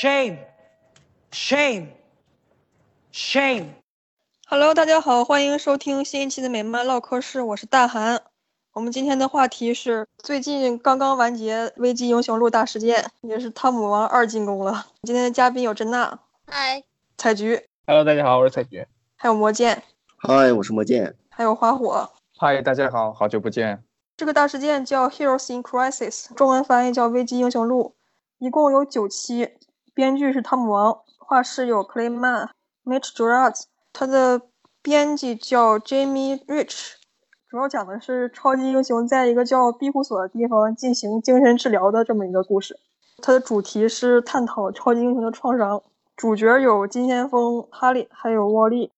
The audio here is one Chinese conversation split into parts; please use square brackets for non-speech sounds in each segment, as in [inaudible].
Shame, shame, shame. Hello，大家好，欢迎收听新一期的美漫唠嗑室，我是大韩。我们今天的话题是最近刚刚完结《危机英雄录》大事件，也是汤姆王二进攻了。今天的嘉宾有珍娜，嗨，采菊，Hello，大家好，我是采菊。还有魔剑，嗨，我是魔剑。还有花火。嗨，大家好，好久不见。这个大事件叫《Heroes in Crisis》，中文翻译叫《危机英雄录》，一共有九期，编剧是汤姆王，画师有克雷曼、Mitch Gerads，他的编辑叫 Jamie Rich。主要讲的是超级英雄在一个叫庇护所的地方进行精神治疗的这么一个故事。它的主题是探讨超级英雄的创伤。主角有金先锋、哈利，还有沃利。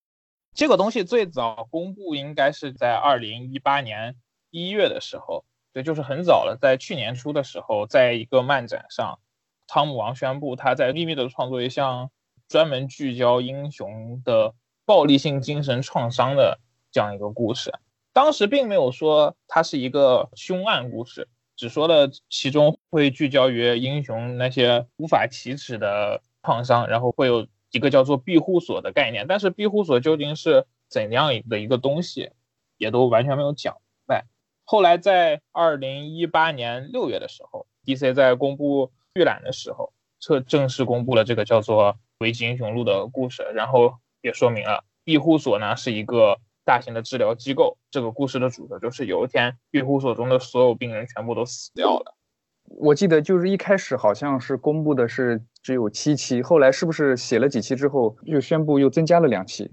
这个东西最早公布应该是在二零一八年一月的时候，对，就是很早了，在去年初的时候，在一个漫展上，汤姆王宣布他在秘密的创作一项专门聚焦英雄的暴力性精神创伤的这样一个故事。当时并没有说它是一个凶案故事，只说了其中会聚焦于英雄那些无法启齿的创伤，然后会有一个叫做庇护所的概念。但是庇护所究竟是怎样的一个东西，也都完全没有讲明白。后来在二零一八年六月的时候，DC 在公布预览的时候，正正式公布了这个叫做《危机英雄录》的故事，然后也说明了庇护所呢是一个。大型的治疗机构，这个故事的主角就是有一天庇护所中的所有病人全部都死掉了。我记得就是一开始好像是公布的是只有七期，后来是不是写了几期之后又宣布又增加了两期？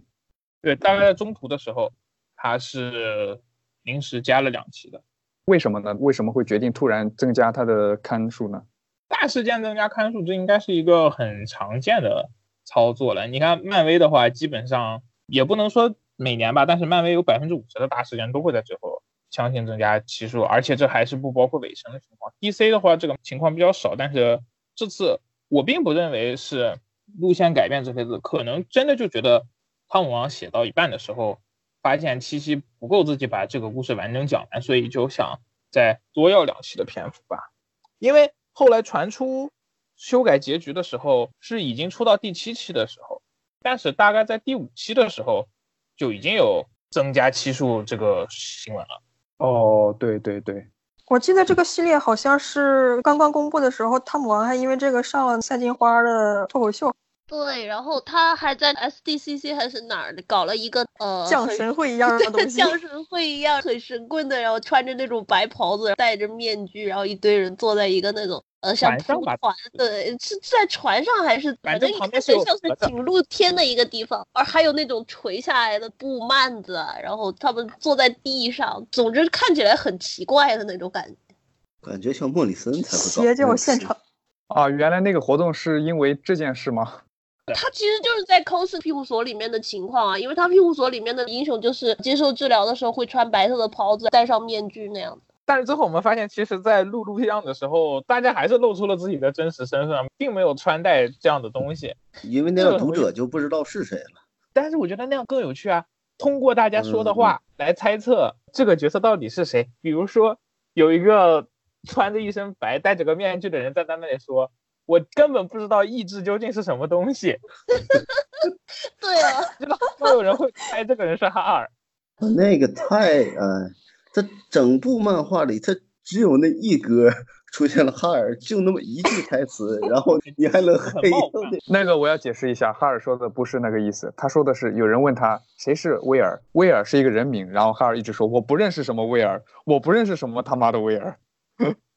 对，大概在中途的时候，他是临时加了两期的。为什么呢？为什么会决定突然增加它的刊数呢？大事件增加刊数，这应该是一个很常见的操作了。你看漫威的话，基本上也不能说。每年吧，但是漫威有百分之五十的大事件都会在最后强行增加期数，而且这还是不包括尾声的情况。DC 的话，这个情况比较少，但是这次我并不认为是路线改变这些字，可能真的就觉得汤姆王写到一半的时候，发现七期不够自己把这个故事完整讲完，所以就想再多要两期的篇幅吧。因为后来传出修改结局的时候，是已经出到第七期的时候，但是大概在第五期的时候。就已经有增加期数这个新闻了。哦，对对对，我记得这个系列好像是刚刚公布的时候，汤姆王还因为这个上了赛金花的脱口秀。对，然后他还在 SDCC 还是哪儿搞了一个呃像神会一样的东西，像神会一样很神棍的，然后穿着那种白袍子，戴着面具，然后一堆人坐在一个那种呃像船船对，是在船上还是反正旁边是像是景露天的一个地方，而还有那种垂下来的布幔子，然后他们坐在地上，总之看起来很奇怪的那种感觉，感觉像莫里森才会邪教现场啊！原来那个活动是因为这件事吗？他其实就是在 cos 庇护所里面的情况啊，因为他庇护所里面的英雄就是接受治疗的时候会穿白色的袍子，戴上面具那样子。但是最后我们发现，其实，在录录像的时候，大家还是露出了自己的真实身份，并没有穿戴这样的东西。因为那个读者就不知道是谁了。但是我觉得那样更有趣啊，通过大家说的话来猜测这个角色到底是谁。比如说，有一个穿着一身白、戴着个面具的人在那里说。我根本不知道意志究竟是什么东西。[laughs] 对啊，[laughs] 知道会有人会猜这个人是哈尔。那个太呃，这整部漫画里，他只有那一格出现了哈尔，就那么一句台词，然后你还能黑。那个我要解释一下，哈尔说的不是那个意思，他说的是有人问他谁是威尔，威尔是一个人名，然后哈尔一直说我不认识什么威尔，我不认识什么他妈的威尔。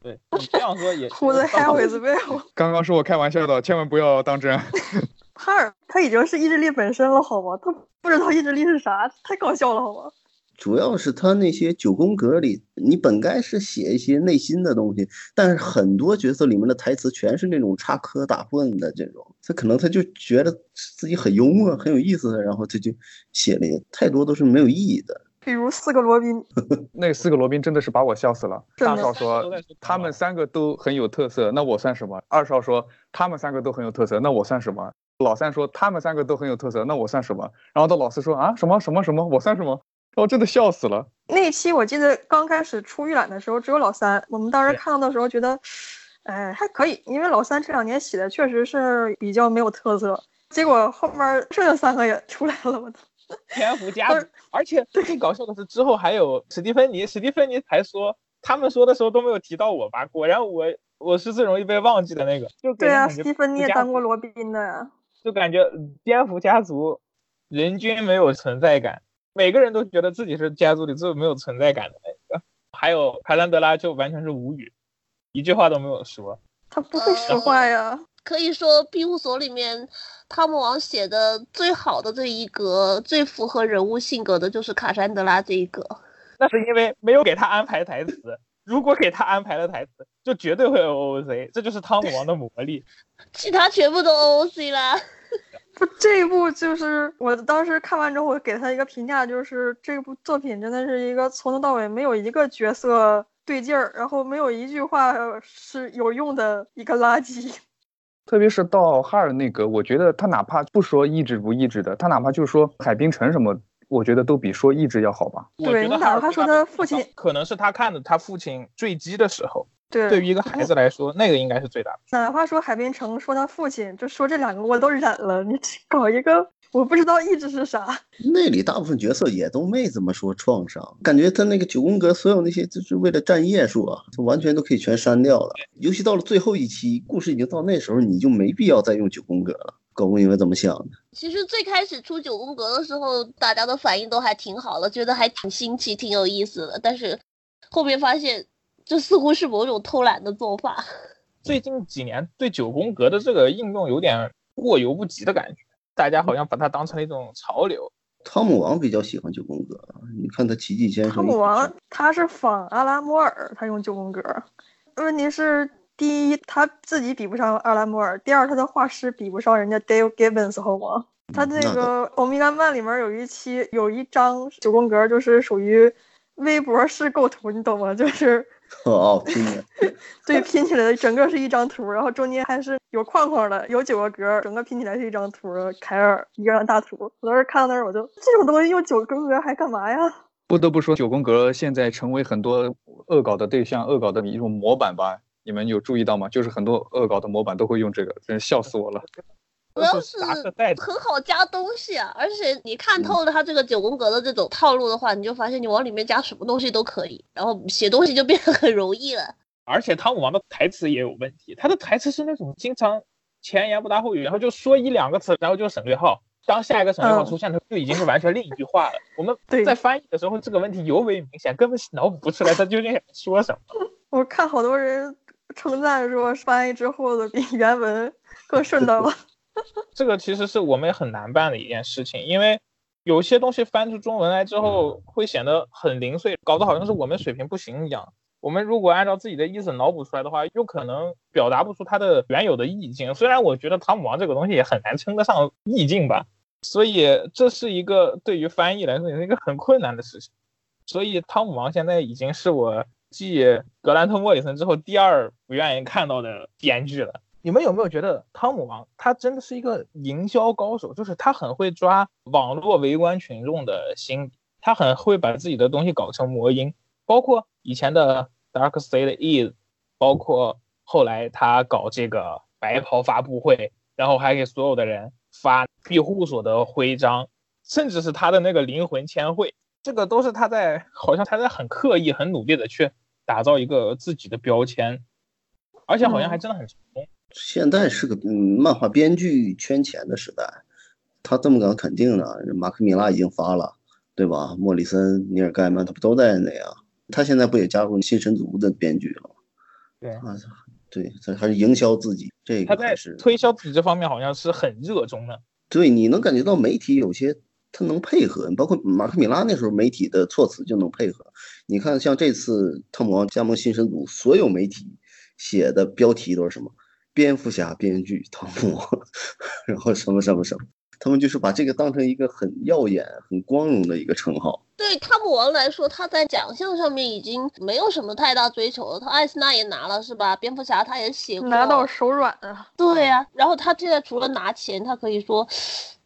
对你这样说也，Who the hell is Will？刚刚是我开玩笑的，千万不要当真。[laughs] 哈尔他已经是意志力本身了，好吗？他不知道意志力是啥，太搞笑了，好吗？主要是他那些九宫格里，你本该是写一些内心的东西，但是很多角色里面的台词全是那种插科打诨的这种，他可能他就觉得自己很幽默、很有意思，然后他就写了太多都是没有意义的。比如四个罗宾，[laughs] 那四个罗宾真的是把我笑死了。大少说他们三个都很有特色，那我算什么？二少说他们三个都很有特色，那我算什么？老三说他们三个都很有特色，那我算什么？然后到老四说啊什么什么什么，我算什么？我真的笑死了。那一期我记得刚开始出预览的时候只有老三，我们当时看到的时候觉得，哎，还可以，因为老三这两年写的确实是比较没有特色，结果后面剩下三个也出来了，我操！蝙蝠家族，而且最搞笑的是之后还有史蒂芬妮，史蒂芬妮还说他们说的时候都没有提到我吧？果然我我是最容易被忘记的那个，就对啊，史蒂芬妮也当过罗宾的呀，就感觉蝙蝠家族人均没有存在感，每个人都觉得自己是家族里最没有存在感的那个，还有卡兰德拉就完全是无语。一句话都没有说，他不会说话呀。可以说，庇护所里面汤姆王写的最好的这一格，最符合人物性格的就是卡珊德拉这一格。[laughs] 那是因为没有给他安排台词，如果给他安排了台词，就绝对会 O O C。这就是汤姆王的魔力。[laughs] 其他全部都 O O C 啦。[laughs] 不，这一部就是我当时看完之后，我给他一个评价，就是这部作品真的是一个从头到尾没有一个角色。对劲儿，然后没有一句话是有用的一个垃圾。特别是到哈尔那个，我觉得他哪怕不说意志不意志的，他哪怕就说海滨城什么，我觉得都比说意志要好吧。对，哪怕说他父亲，可能是他看着他父亲坠机的时候。对，对于一个孩子来说，那个应该是最大的。哪怕说海滨城说他父亲，就说这两个我都忍了，你搞一个。我不知道意志是啥。那里大部分角色也都没怎么说创伤，感觉他那个九宫格所有那些就是为了占页数啊，就完全都可以全删掉了。尤其到了最后一期，故事已经到那时候，你就没必要再用九宫格了。高公应该怎么想的？其实最开始出九宫格的时候，大家的反应都还挺好的，觉得还挺新奇、挺有意思的。但是后面发现，这似乎是某种偷懒的做法。[laughs] 最近几年对九宫格的这个应用有点过犹不及的感觉。大家好像把它当成了一种潮流。汤姆王比较喜欢九宫格，你看他奇迹先生。汤姆王他是仿阿拉摩尔，他用九宫格。问题是，第一他自己比不上阿拉摩尔，第二他的画师比不上人家 Dale Gibbons 好吗？他那个欧米伽曼里面有一期有一张九宫格，就是属于微博式构图，你懂吗？就是。[laughs] 哦，拼的，[laughs] 对，拼起来的整个是一张图，然后中间还是有框框的，有九个格，整个拼起来是一张图。凯尔一个张大图，我当时看到那儿，我就这种东西用九宫格还干嘛呀？不得不说，九宫格现在成为很多恶搞的对象，恶搞的一种模板吧？你们有注意到吗？就是很多恶搞的模板都会用这个，真是笑死我了。主要是很好加东西啊，而且你看透了它这个九宫格的这种套路的话，你就发现你往里面加什么东西都可以，然后写东西就变得很容易了。而且汤姆王的台词也有问题，他的台词是那种经常前言不搭后语，然后就说一两个词，然后就省略号，当下一个省略号出现，它就已经是完全另一句话了。我们在翻译的时候，这个问题尤为明显，根本脑补不出来他究竟想说什么。[laughs] 我看好多人称赞说翻译之后的比原文更顺当了。[laughs] 这个其实是我们也很难办的一件事情，因为有些东西翻出中文来之后会显得很零碎，搞得好像是我们水平不行一样。我们如果按照自己的意思脑补出来的话，又可能表达不出它的原有的意境。虽然我觉得《汤姆王》这个东西也很难称得上意境吧，所以这是一个对于翻译来说也是一个很困难的事情。所以《汤姆王》现在已经是我继格兰特·莫里森之后第二不愿意看到的编剧了。你们有没有觉得汤姆王他真的是一个营销高手？就是他很会抓网络围观群众的心理，他很会把自己的东西搞成魔音。包括以前的 Dark Side Is，包括后来他搞这个白袍发布会，然后还给所有的人发庇护所的徽章，甚至是他的那个灵魂签会，这个都是他在好像他在很刻意、很努力的去打造一个自己的标签，而且好像还真的很成功。现在是个嗯漫画编剧圈钱的时代，他这么搞肯定的。马克米拉已经发了，对吧？莫里森、尼尔盖曼他不都在那呀？他现在不也加入新神族的编剧了？对啊，对，他还是营销自己，这个还是推销自己这方面好像是很热衷的。对，你能感觉到媒体有些他能配合，包括马克米拉那时候媒体的措辞就能配合。你看，像这次汤姆王加盟新神族，所有媒体写的标题都是什么？蝙蝠侠编剧汤姆，然后什么什么什么，他们就是把这个当成一个很耀眼、很光荣的一个称号。对汤姆王来说，他在奖项上面已经没有什么太大追求了。他艾斯纳也拿了，是吧？蝙蝠侠他也写过，拿到手软啊。对呀，然后他现在除了拿钱，他可以说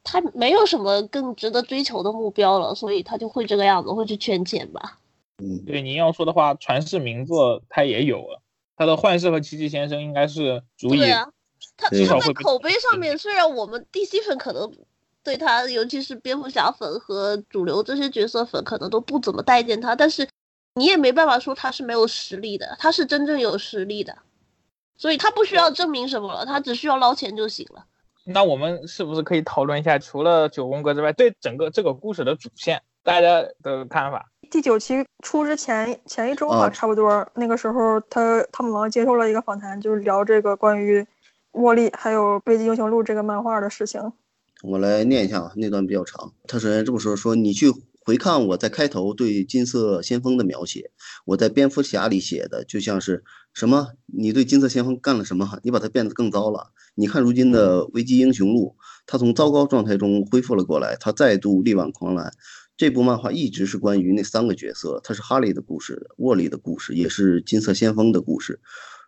他没有什么更值得追求的目标了，所以他就会这个样子，会去圈钱吧。嗯，对，您要说的话，传世名作他也有了。他的幻视和奇迹先生应该是足以，对啊，他至少会他在口碑上面，虽然我们 DC 粉可能对他，尤其是蝙蝠侠粉和主流这些角色粉，可能都不怎么待见他，但是你也没办法说他是没有实力的，他是真正有实力的，所以他不需要证明什么了，他只需要捞钱就行了。那我们是不是可以讨论一下，除了九宫格之外，对整个这个故事的主线大家的看法？第九期出之前前一周吧，啊差不多那个时候，他他汤姆王接受了一个访谈，就是聊这个关于沃利还有《危机英雄录》这个漫画的事情。我来念一下啊，那段比较长。他首先这么说：说你去回看我在开头对金色先锋的描写，我在蝙蝠侠里写的就像是什么？你对金色先锋干了什么？你把他变得更糟了。你看如今的危机英雄录，他从糟糕状态中恢复了过来，他再度力挽狂澜。这部漫画一直是关于那三个角色，它是哈利的故事，沃利的故事，也是金色先锋的故事。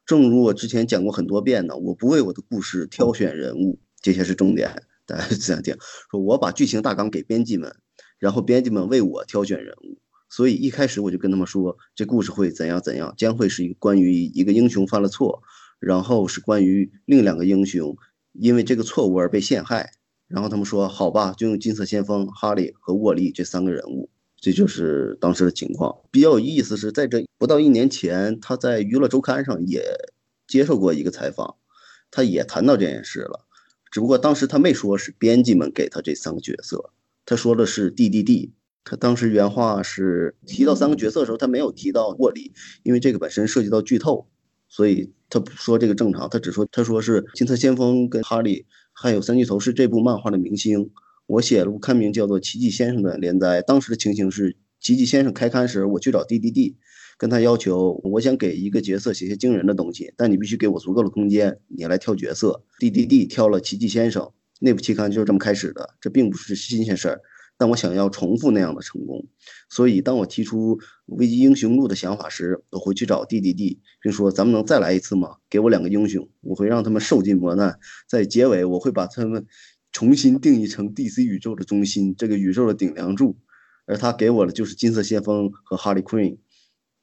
正如我之前讲过很多遍呢，我不为我的故事挑选人物，这些是重点。大家这样听，说我把剧情大纲给编辑们，然后编辑们为我挑选人物。所以一开始我就跟他们说，这故事会怎样怎样，将会是一个关于一个英雄犯了错，然后是关于另两个英雄因为这个错误而被陷害。然后他们说好吧，就用金色先锋、哈利和沃利这三个人物。这就是当时的情况。比较有意思是在这不到一年前，他在娱乐周刊上也接受过一个采访，他也谈到这件事了。只不过当时他没说是编辑们给他这三个角色，他说的是 DDD。他当时原话是提到三个角色的时候，他没有提到沃利，因为这个本身涉及到剧透，所以他不说这个正常，他只说他说是金色先锋跟哈利还有三巨头是这部漫画的明星。我写了部刊名叫做《奇迹先生》的连载，当时的情形是奇迹先生开刊时，我去找 DDD，跟他要求，我想给一个角色写些惊人的东西，但你必须给我足够的空间，你来挑角色。DDD 挑了奇迹先生，那部期刊就是这么开始的，这并不是新鲜事儿，但我想要重复那样的成功，所以当我提出危机英雄录的想法时，我回去找 DDD，并说咱们能再来一次吗？给我两个英雄，我会让他们受尽磨难，在结尾我会把他们。重新定义成 DC 宇宙的中心，这个宇宙的顶梁柱，而他给我的就是金色先锋和哈利 Queen。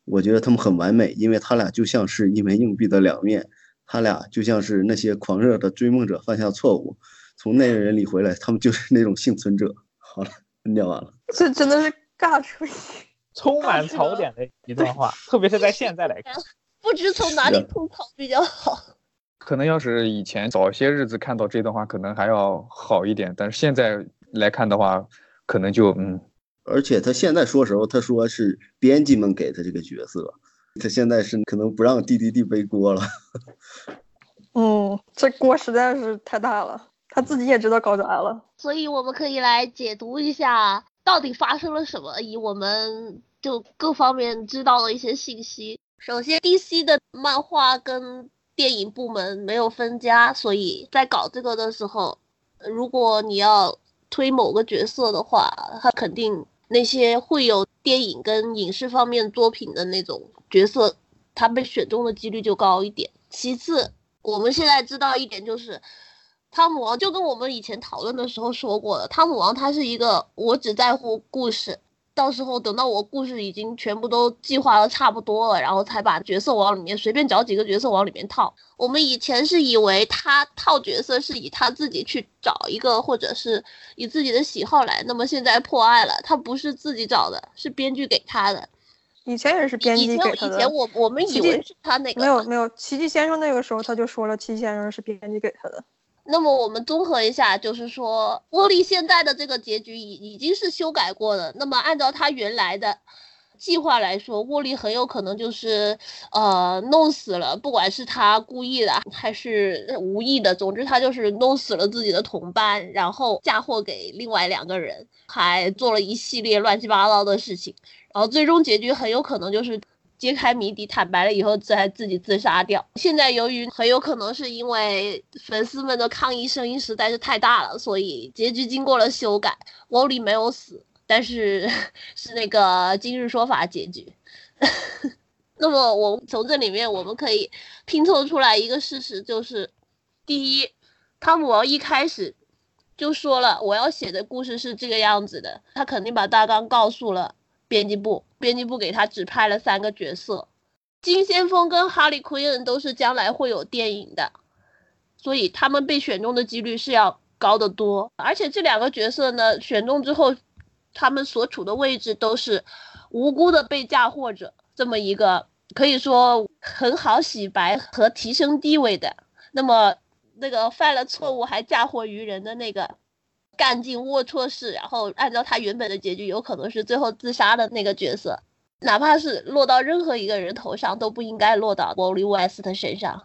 我觉得他们很完美，因为他俩就像是一枚硬币的两面，他俩就像是那些狂热的追梦者犯下错误，从那个人里回来，他们就是那种幸存者。好了，念完了。这真的是尬吹，[laughs] 充满槽点的一段话，[laughs] 特别是在现在来看，不知从哪里吐槽比较好。可能要是以前早些日子看到这段话，可能还要好一点，但是现在来看的话，可能就嗯。而且他现在说时候，他说是编辑们给他这个角色，他现在是可能不让 DDD 背锅了。嗯，这锅实在是太大了，他自己也知道搞砸了。所以我们可以来解读一下到底发生了什么，以我们就各方面知道的一些信息。首先，DC 的漫画跟电影部门没有分家，所以在搞这个的时候，如果你要推某个角色的话，他肯定那些会有电影跟影视方面作品的那种角色，他被选中的几率就高一点。其次，我们现在知道一点就是，汤姆王就跟我们以前讨论的时候说过的，汤姆王他是一个我只在乎故事。到时候等到我故事已经全部都计划的差不多了，然后才把角色往里面随便找几个角色往里面套。我们以前是以为他套角色是以他自己去找一个，或者是以自己的喜好来。那么现在破案了，他不是自己找的，是编剧给他的。以前也是编辑给他的。以前我我们以为是他那个。没有没有，奇迹先生那个时候他就说了，奇迹先生是编辑给他的。那么我们综合一下，就是说，沃利现在的这个结局已已经是修改过的。那么按照他原来的计划来说，沃利很有可能就是呃弄死了，不管是他故意的还是无意的，总之他就是弄死了自己的同伴，然后嫁祸给另外两个人，还做了一系列乱七八糟的事情。然后最终结局很有可能就是。揭开谜底，坦白了以后再自己自杀掉。现在由于很有可能是因为粉丝们的抗议声音实在是太大了，所以结局经过了修改。沃利没有死，但是 [laughs] 是那个今日说法结局。[laughs] 那么我从这里面我们可以拼凑出来一个事实，就是第一，汤姆王一开始就说了我要写的故事是这个样子的，他肯定把大纲告诉了。编辑部，编辑部给他指派了三个角色，金先锋跟哈利奎恩都是将来会有电影的，所以他们被选中的几率是要高得多。而且这两个角色呢，选中之后，他们所处的位置都是无辜的被嫁祸者，这么一个可以说很好洗白和提升地位的。那么那个犯了错误还嫁祸于人的那个。干尽龌龊事，然后按照他原本的结局，有可能是最后自杀的那个角色，哪怕是落到任何一个人头上，都不应该落到 Wally West 身上。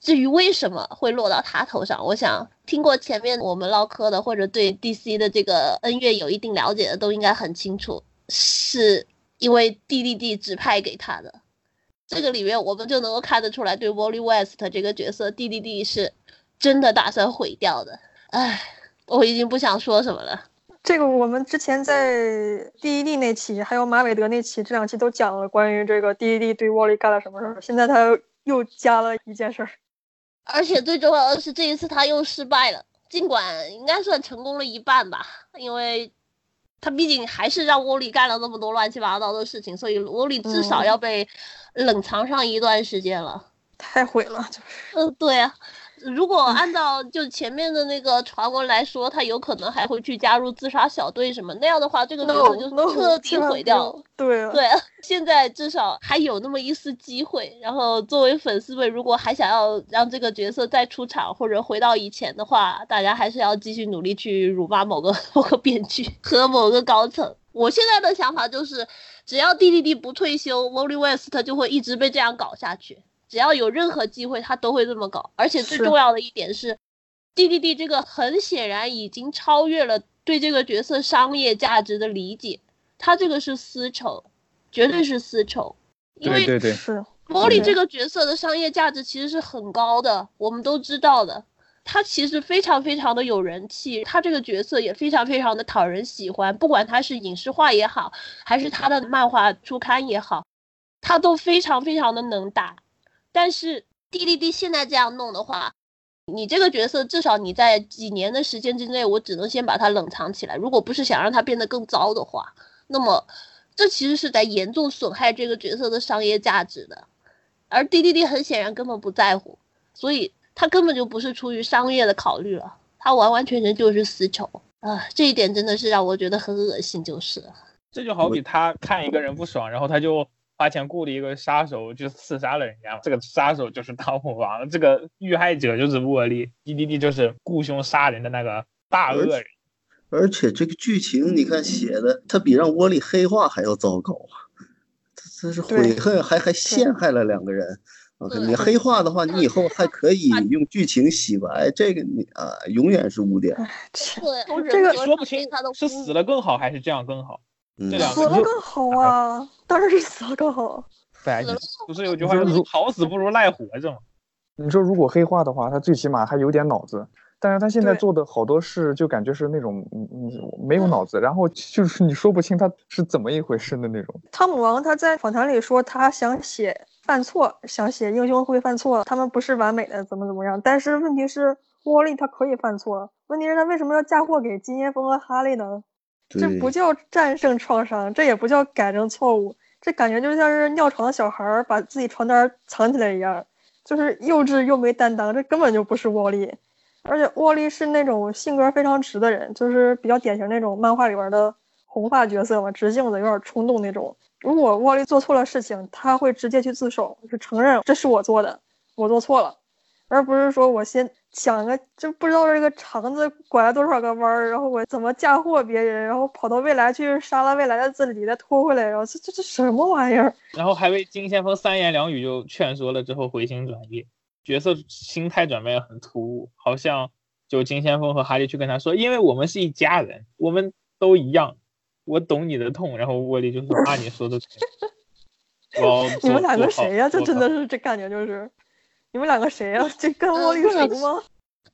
至于为什么会落到他头上，我想听过前面我们唠嗑的，或者对 DC 的这个恩怨有一定了解的，都应该很清楚，是因为 D.D.D 指派给他的。这个里面我们就能够看得出来，对 Wally West 这个角色，D.D.D 是真的打算毁掉的。唉。我已经不想说什么了。这个我们之前在 D.E.D 那期，还有马韦德那期，这两期都讲了关于这个 D.E.D 对沃利干了什么事儿。现在他又加了一件事儿，而且最重要的是这一次他又失败了，尽管应该算成功了一半吧，因为他毕竟还是让沃利干了那么多乱七八糟的事情，所以沃利至少要被冷藏上一段时间了。太毁了，就是。嗯，对啊。如果按照就前面的那个传闻来说，他有可能还会去加入自杀小队什么那样的话，这个角色就彻底毁掉。对对，[laughs] 现在至少还有那么一丝机会。然后作为粉丝们，如果还想要让这个角色再出场或者回到以前的话，大家还是要继续努力去辱骂某个 [laughs] 某个编剧和某个高层。我现在的想法就是，只要 D D D 不退休，Wally West 就会一直被这样搞下去。只要有任何机会，他都会这么搞。而且最重要的一点是，D D D 这个很显然已经超越了对这个角色商业价值的理解。他这个是私仇，绝对是私仇。因为对对是玻璃这个角色的商业价值其实是很高的，我们都知道的。他其实非常非常的有人气，他这个角色也非常非常的讨人喜欢。不管他是影视化也好，还是他的漫画出刊也好，他都非常非常的能打。但是 D D D 现在这样弄的话，你这个角色至少你在几年的时间之内，我只能先把它冷藏起来。如果不是想让它变得更糟的话，那么这其实是在严重损害这个角色的商业价值的。而 D D D 很显然根本不在乎，所以他根本就不是出于商业的考虑了，他完完全全就是私仇啊！这一点真的是让我觉得很恶心，就是这就好比他看一个人不爽，然后他就。花钱雇了一个杀手，就刺杀了人家。这个杀手就是 [laughs] 汤姆王，这个遇害者就是沃利滴滴滴就是雇凶杀人的那个大恶人。而且这个剧情你看写的，他比让沃利黑化还要糟糕啊！这这是悔恨，还还陷害了两个人。你黑化的话，你以后还可以用剧情洗白，这个你啊，永远是污点。对，这个说不清是死了更好，还是这样更好。死了更好啊！当然是死了更好。不是有句话叫“好死不如赖活着”吗？你说如果黑化的话，他最起码还有点脑子。但是他现在做的好多事，就感觉是那种嗯嗯没有脑子，然后就是你说不清他是怎么一回事的那种。汤姆王他在访谈里说，他想写犯错，想写英雄会犯错，他们不是完美的，怎么怎么样。但是问题是，沃利他可以犯错，问题是他为什么要嫁祸给金烟风和哈利呢？这不叫战胜创伤，这也不叫改正错误，这感觉就像是尿床的小孩把自己床单藏起来一样，就是幼稚又没担当，这根本就不是沃利。而且沃利是那种性格非常直的人，就是比较典型那种漫画里边的红发角色嘛，直性子，有点冲动那种。如果沃利做错了事情，他会直接去自首，就承认这是我做的，我做错了。而不是说我先想个，就不知道这个肠子拐了多少个弯儿，然后我怎么嫁祸别人，然后跑到未来去杀了未来的自己，再拖回来，然后这这这什么玩意儿？[laughs] 然后还被金先锋三言两语就劝说了之后回心转意，角色心态转变很突兀，好像就金先锋和哈利去跟他说，因为我们是一家人，我们都一样，我懂你的痛。然后沃利就说啊，你说的对。[laughs] 你们两个谁呀？这真的是这感觉就是。你们两个谁呀？这跟我有什吗？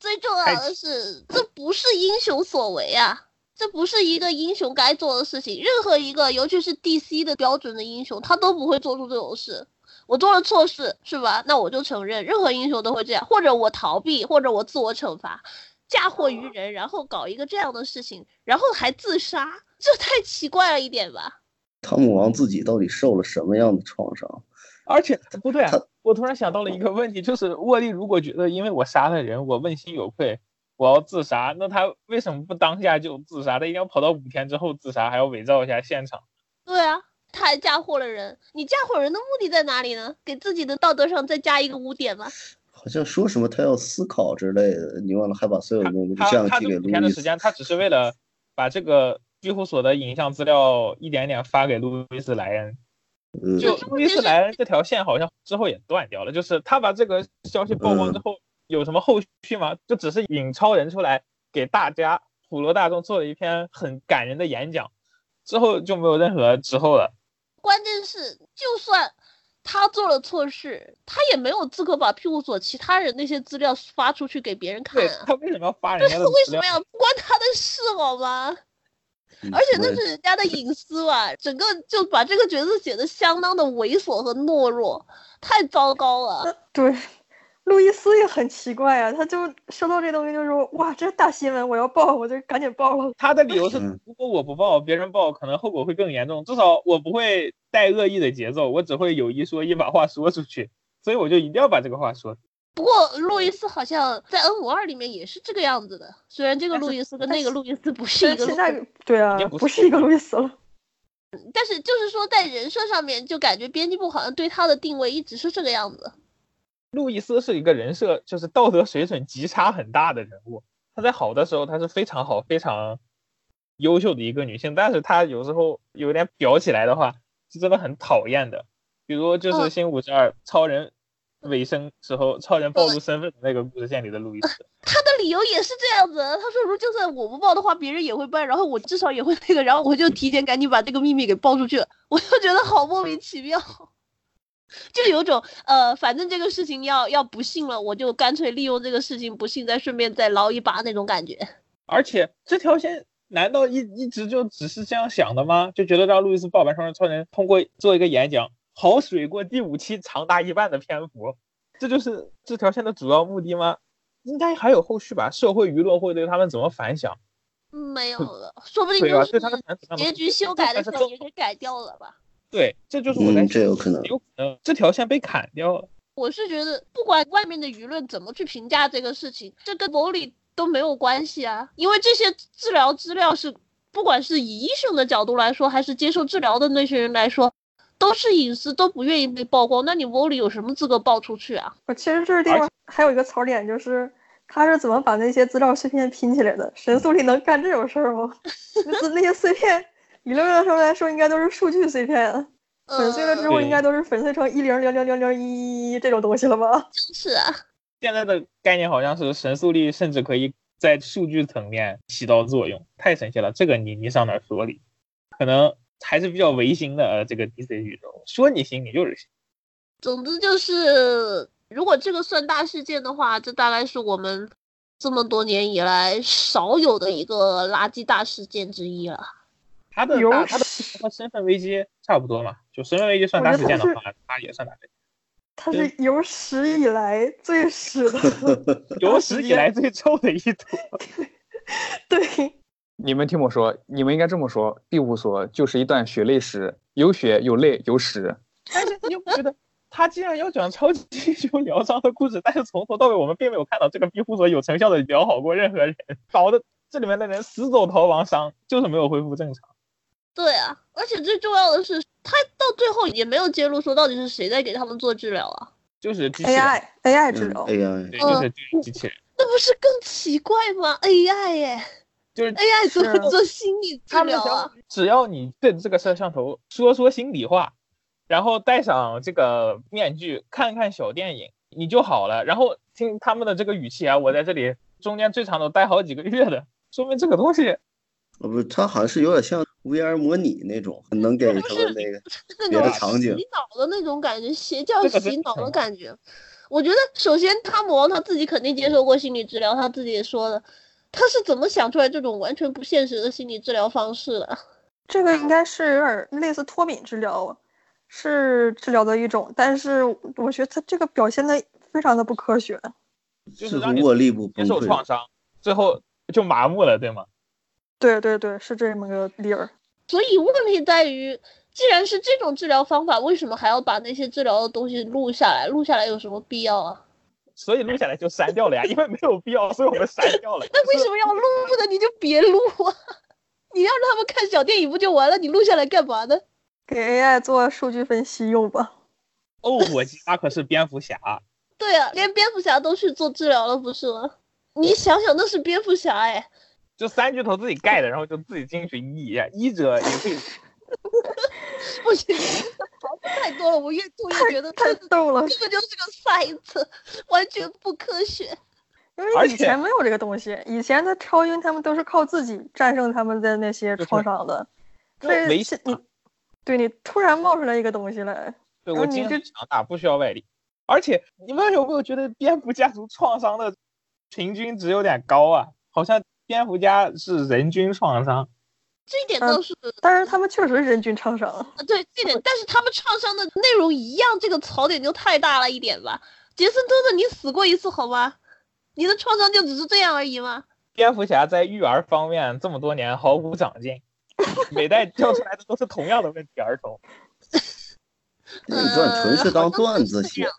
最重要的是，这不是英雄所为啊！这不是一个英雄该做的事情。任何一个，尤其是 DC 的标准的英雄，他都不会做出这种事。我做了错事，是吧？那我就承认。任何英雄都会这样，或者我逃避，或者我自我惩罚，嫁祸于人，然后搞一个这样的事情，然后还自杀，这太奇怪了一点吧？汤姆王自己到底受了什么样的创伤？而且不对啊，我突然想到了一个问题，就是沃利如果觉得因为我杀了人，我问心有愧，我要自杀，那他为什么不当下就自杀？他一定要跑到五天之后自杀，还要伪造一下现场？对啊，他还嫁祸了人。你嫁祸人的目的在哪里呢？给自己的道德上再加一个污点吗？好像说什么他要思考之类的，你忘了还把所有的那个录像寄给路易斯。他他五天的时间，他只是为了把这个庇护所的影像资料一点点发给路易斯莱恩。就路易斯莱恩这条线好像之后也断掉了，就是他把这个消息曝光之后，有什么后续吗？就只是引超人出来给大家普罗大众做了一篇很感人的演讲，之后就没有任何之后了。关键是，就算他做了错事，他也没有资格把庇护所其他人那些资料发出去给别人看啊。他为什么要发人家的资料？为什么要关他的事好吗？而且那是人家的隐私吧，整个就把这个角色写的相当的猥琐和懦弱，太糟糕了。对，路易斯也很奇怪啊，他就收到这东西就说哇，这是大新闻，我要报，我就赶紧报了。[laughs] 他的理由是，如果我不报，别人报，可能后果会更严重。至少我不会带恶意的节奏，我只会有一说一，把话说出去。所以我就一定要把这个话说。不过路易斯好像在 N 五二里面也是这个样子的，虽然这个路易斯跟那个路易斯不是一个，对啊，不是一个路易斯了。但是就是说在人设上面，就感觉编辑部好像对他的定位一直是这个样子。路易斯是一个人设，就是道德水准极差很大的人物。他在好的时候，他是非常好、非常优秀的一个女性，但是她有时候有点表起来的话，是真的很讨厌的。比如就是新五十二超人。尾声时候，超人暴露身份的那个故事线里的路易斯，他的理由也是这样子。他说，如就算我不报的话，别人也会办，然后我至少也会那个，然后我就提前赶紧把这个秘密给报出去了。我就觉得好莫名其妙，就有种呃，反正这个事情要要不幸了，我就干脆利用这个事情不幸，再顺便再捞一把那种感觉。而且这条线难道一一直就只是这样想的吗？就觉得让路易斯报完双人超人，通过做一个演讲。好水过第五期长达一半的篇幅，这就是这条线的主要目的吗？应该还有后续吧？社会舆论会对他们怎么反响？没有了，[laughs] 说不定就是结局修改的时候也给改掉了吧？对，这就是我在这有可能，有可能这条线被砍掉了。我是觉得，不管外面的舆论怎么去评价这个事情，这跟某里都没有关系啊，因为这些治疗资料是，不管是以医生的角度来说，还是接受治疗的那些人来说。都是隐私，都不愿意被曝光。那你窝里有什么资格爆出去啊？我其实这个地方还有一个槽点，就是他是怎么把那些资料碎片拼起来的？神速力能干这种事儿吗？那那些碎片，理论上来说应该都是数据碎片，粉碎了之后应该都是粉碎成一零零零零零一这种东西了吧？[laughs] 是啊，现在的概念好像是神速力，甚至可以在数据层面起到作用，太神奇了。这个你你上哪说理？可能。还是比较唯心的，呃，这个 DC 宇宙说你行你就是行。总之就是，如果这个算大事件的话，这大概是我们这么多年以来少有的一个垃圾大事件之一了。他的大他的和身份危机差不多嘛，就身份危机算大事件的话，他也算大事件。他是有史以来最 [laughs] 屎的，有史以来最臭的一坨。[laughs] 对。你们听我说，你们应该这么说：庇护所就是一段血泪史，有血有泪有屎。但是你又不觉得，他既然要讲超级英雄疗伤的故事，但是从头到尾我们并没有看到这个庇护所有成效的疗好过任何人，搞得这里面的人死走逃亡，伤就是没有恢复正常。对啊，而且最重要的是，他到最后也没有揭露说到底是谁在给他们做治疗啊？就是 AI AI 治疗，AI 对，就是机器人。那不是更奇怪吗？AI 耶。就是 AI 做做心理治疗啊？只要你对着这个摄像头说说心里话，然后戴上这个面具看看小电影，你就好了。然后听他们的这个语气啊，我在这里中间最长都待好几个月的，说明这个东西，呃不，它好像是有点像 VR 模拟那种，能给他们那个别的场景洗脑的那种感觉，邪教洗脑的感觉。我觉得首先汤姆王他自己肯定接受过心理治疗，他自己也说的。他是怎么想出来这种完全不现实的心理治疗方式的？[laughs] 这个应该是有点类似脱敏治疗，是治疗的一种，但是我觉得他这个表现的非常的不科学，就是让你接受创伤，最后就麻木了，对吗？对对对，是这么个理儿。所以问题在于，既然是这种治疗方法，为什么还要把那些治疗的东西录下来？录下来有什么必要啊？所以录下来就删掉了呀，因为没有必要，所以我们删掉了。那为什么要录呢？你就别录啊！你要让他们看小电影不就完了？你录下来干嘛呢？给 AI 做数据分析用吧。哦，我他可是蝙蝠侠。[laughs] 对啊，连蝙蝠侠都去做治疗了，不是吗？你想想，那是蝙蝠侠哎。就三巨头自己盖的，然后就自己进去医医者也可以。不行，太多了，我越读越觉得太逗了，根本就是个赛子，完全不科学。因为以前没有这个东西，以前的超英他们都是靠自己战胜他们的那些创伤的。对，你对你突然冒出来一个东西来，对我精神强大，不需要外力。而且你们有没有觉得蝙蝠家族创伤的平均值有点高啊？好像蝙蝠家是人均创伤。这一点倒是，但是他们确实人均创伤啊。对，这点，但是他们创伤的内容一样，这个槽点就太大了一点吧？杰森·托特，你死过一次好吗？你的创伤就只是这样而已吗？蝙蝠侠在育儿方面这么多年毫无长进，每代教出来的都是同样的问题儿童。[laughs] 这段纯是当段子写的。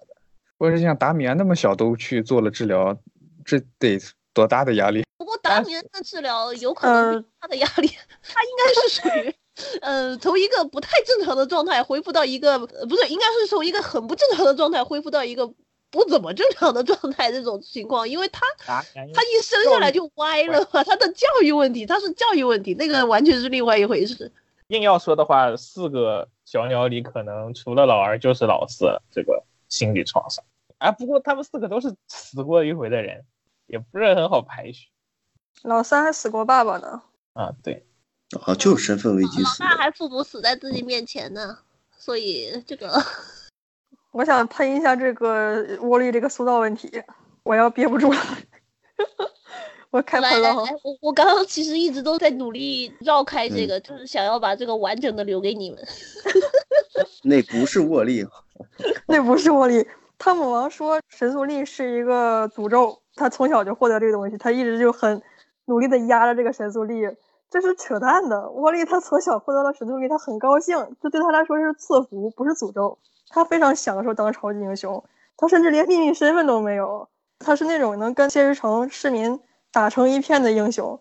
我是想达米安那么小都去做了治疗，这得多大的压力？不过达米安的治疗有可能他的压力，他应该是属于，呃，从一个不太正常的状态恢复到一个，不是，应该是从一个很不正常的状态恢复到一个。不怎么正常的状态这种情况，因为他他一生下来就歪了嘛，他的教育问题，他是教育问题，那个完全是另外一回事。硬要说的话，四个小鸟里可能除了老二就是老四了，这个心理创伤。啊，不过他们四个都是死过一回的人，也不是很好排序。老三还死过爸爸呢。啊，对，啊，就是身份危机死。老大还父母死在自己面前呢，所以这个。[laughs] 我想喷一下这个沃利这个塑造问题，我要憋不住了，[laughs] 我开喷了。我我刚刚其实一直都在努力绕开这个，就是想要把这个完整的留给你们。[laughs] 那不是沃利，那不是沃利。汤姆王说神速力是一个诅咒，他从小就获得这个东西，他一直就很努力的压着这个神速力，这是扯淡的。沃利他从小获得了神速力，他很高兴，这对他来说是赐福，不是诅咒。他非常享受当超级英雄，他甚至连秘密身份都没有。他是那种能跟现实城市民打成一片的英雄。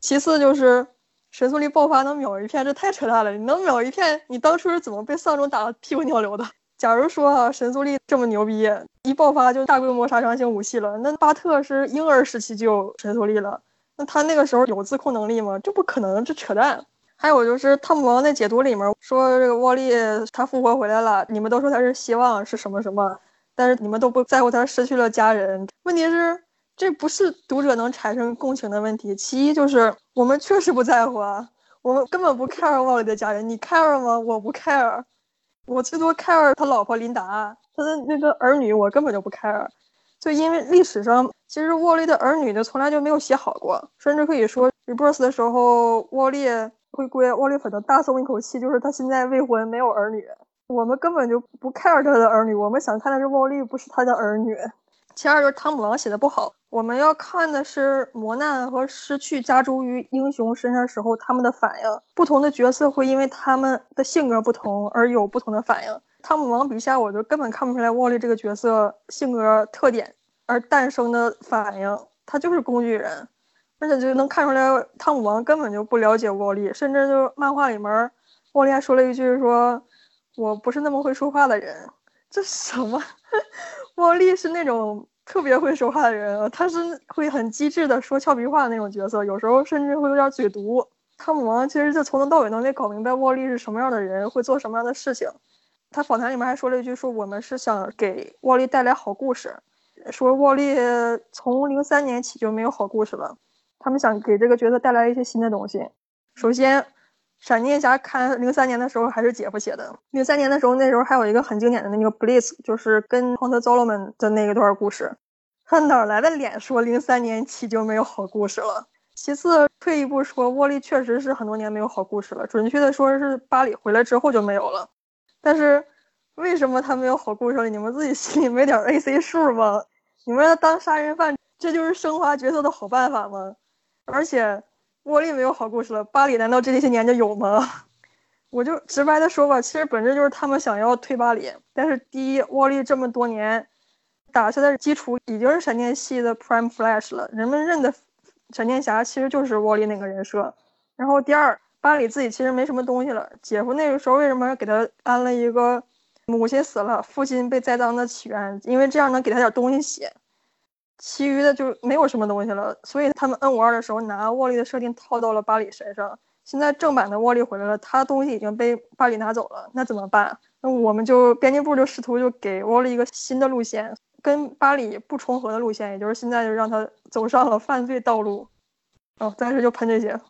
其次就是神速力爆发能秒一片，这太扯淡了！你能秒一片，你当初是怎么被丧钟打得屁滚尿流的？假如说啊，神速力这么牛逼，一爆发就大规模杀伤性武器了，那巴特是婴儿时期就有神速力了，那他那个时候有自控能力吗？这不可能，这扯淡。还有就是汤姆王在解读里面说，这个沃利他复活回来了，你们都说他是希望是什么什么，但是你们都不在乎他失去了家人。问题是，这不是读者能产生共情的问题。其一就是我们确实不在乎啊，我们根本不 care 沃利的家人，你 care 吗？我不 care，我最多 care 他老婆琳达，他的那个儿女我根本就不 care。就因为历史上其实沃利的儿女呢从来就没有写好过，甚至可以说 rebirth 的时候沃利。回归沃利可能大松一口气，就是他现在未婚没有儿女，我们根本就不 care 他的儿女，我们想看的是沃利，不是他的儿女。其二就是汤姆王写的不好，我们要看的是磨难和失去加诸于英雄身上时候他们的反应。不同的角色会因为他们的性格不同而有不同的反应。汤姆王笔下，我就根本看不出来沃利这个角色性格特点而诞生的反应，他就是工具人。而且就能看出来，汤姆王根本就不了解沃利，甚至就漫画里面，沃利还说了一句：“说我不是那么会说话的人。”这什么？[laughs] 沃利是那种特别会说话的人，他是会很机智的说俏皮话的那种角色，有时候甚至会有点嘴毒。汤姆王其实就从头到尾都没搞明白沃利是什么样的人，会做什么样的事情。他访谈里面还说了一句：“说我们是想给沃利带来好故事，说沃利从零三年起就没有好故事了。”他们想给这个角色带来一些新的东西。首先，闪电侠看零三年的时候还是姐夫写的。零三年的时候，那时候还有一个很经典的那个 Blitz，就是跟 h u n t e Zolomon 的那一段故事。他哪来的脸说零三年起就没有好故事了？其次，退一步说，沃利确实是很多年没有好故事了。准确的说是巴里回来之后就没有了。但是，为什么他没有好故事了？你们自己心里没点 AC 数吗？你们要当杀人犯，这就是升华角色的好办法吗？而且，沃利没有好故事了。巴里难道这些年就有吗？[laughs] 我就直白的说吧，其实本质就是他们想要推巴里。但是第一，沃利这么多年打下的基础已经是闪电系的 Prime Flash 了，人们认的闪电侠其实就是沃利那个人设。然后第二，巴里自己其实没什么东西了，姐夫那个时候为什么给他安了一个母亲死了，父亲被栽赃的起源？因为这样能给他点东西写。其余的就没有什么东西了，所以他们 N 五二的时候拿沃利的设定套到了巴里身上。现在正版的沃利回来了，他东西已经被巴里拿走了，那怎么办？那我们就编辑部就试图就给沃利一个新的路线，跟巴里不重合的路线，也就是现在就让他走上了犯罪道路。哦，暂时就喷这些。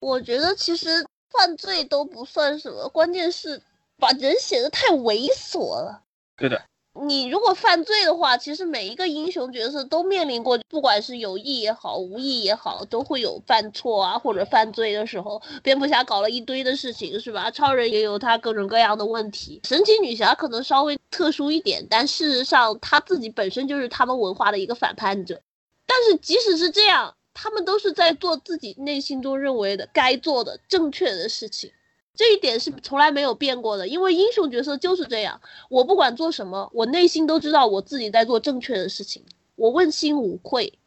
我觉得其实犯罪都不算什么，关键是把人写的太猥琐了。对的。你如果犯罪的话，其实每一个英雄角色都面临过，不管是有意也好，无意也好，都会有犯错啊或者犯罪的时候。蝙蝠侠搞了一堆的事情，是吧？超人也有他各种各样的问题。神奇女侠可能稍微特殊一点，但事实上她自己本身就是他们文化的一个反叛者。但是即使是这样，他们都是在做自己内心中认为的该做的正确的事情。这一点是从来没有变过的，因为英雄角色就是这样。我不管做什么，我内心都知道我自己在做正确的事情，我问心无愧。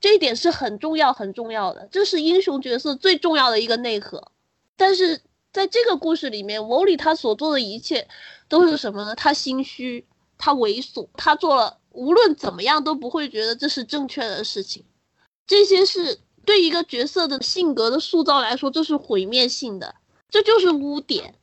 这一点是很重要、很重要的，这是英雄角色最重要的一个内核。但是在这个故事里面，沃里他所做的一切都是什么呢？他心虚，他猥琐，他做了无论怎么样都不会觉得这是正确的事情。这些是对一个角色的性格的塑造来说，这是毁灭性的。这就是污点，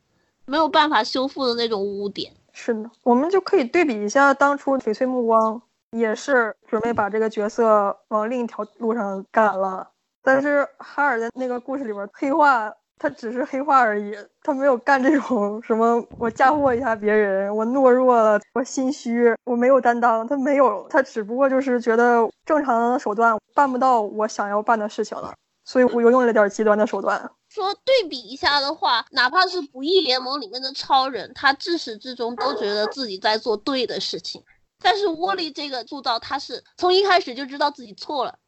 没有办法修复的那种污点。是的，我们就可以对比一下，当初翡翠目光也是准备把这个角色往另一条路上赶了，但是哈尔在那个故事里边黑化，他只是黑化而已，他没有干这种 [laughs] 什么我嫁祸一下别人，我懦弱了，我心虚，我没有担当，他没有，他只不过就是觉得正常的手段办不到我想要办的事情了，所以我又用了点极端的手段。说对比一下的话，哪怕是不义联盟里面的超人，他自始至终都觉得自己在做对的事情。但是沃利这个铸造，他是从一开始就知道自己错了，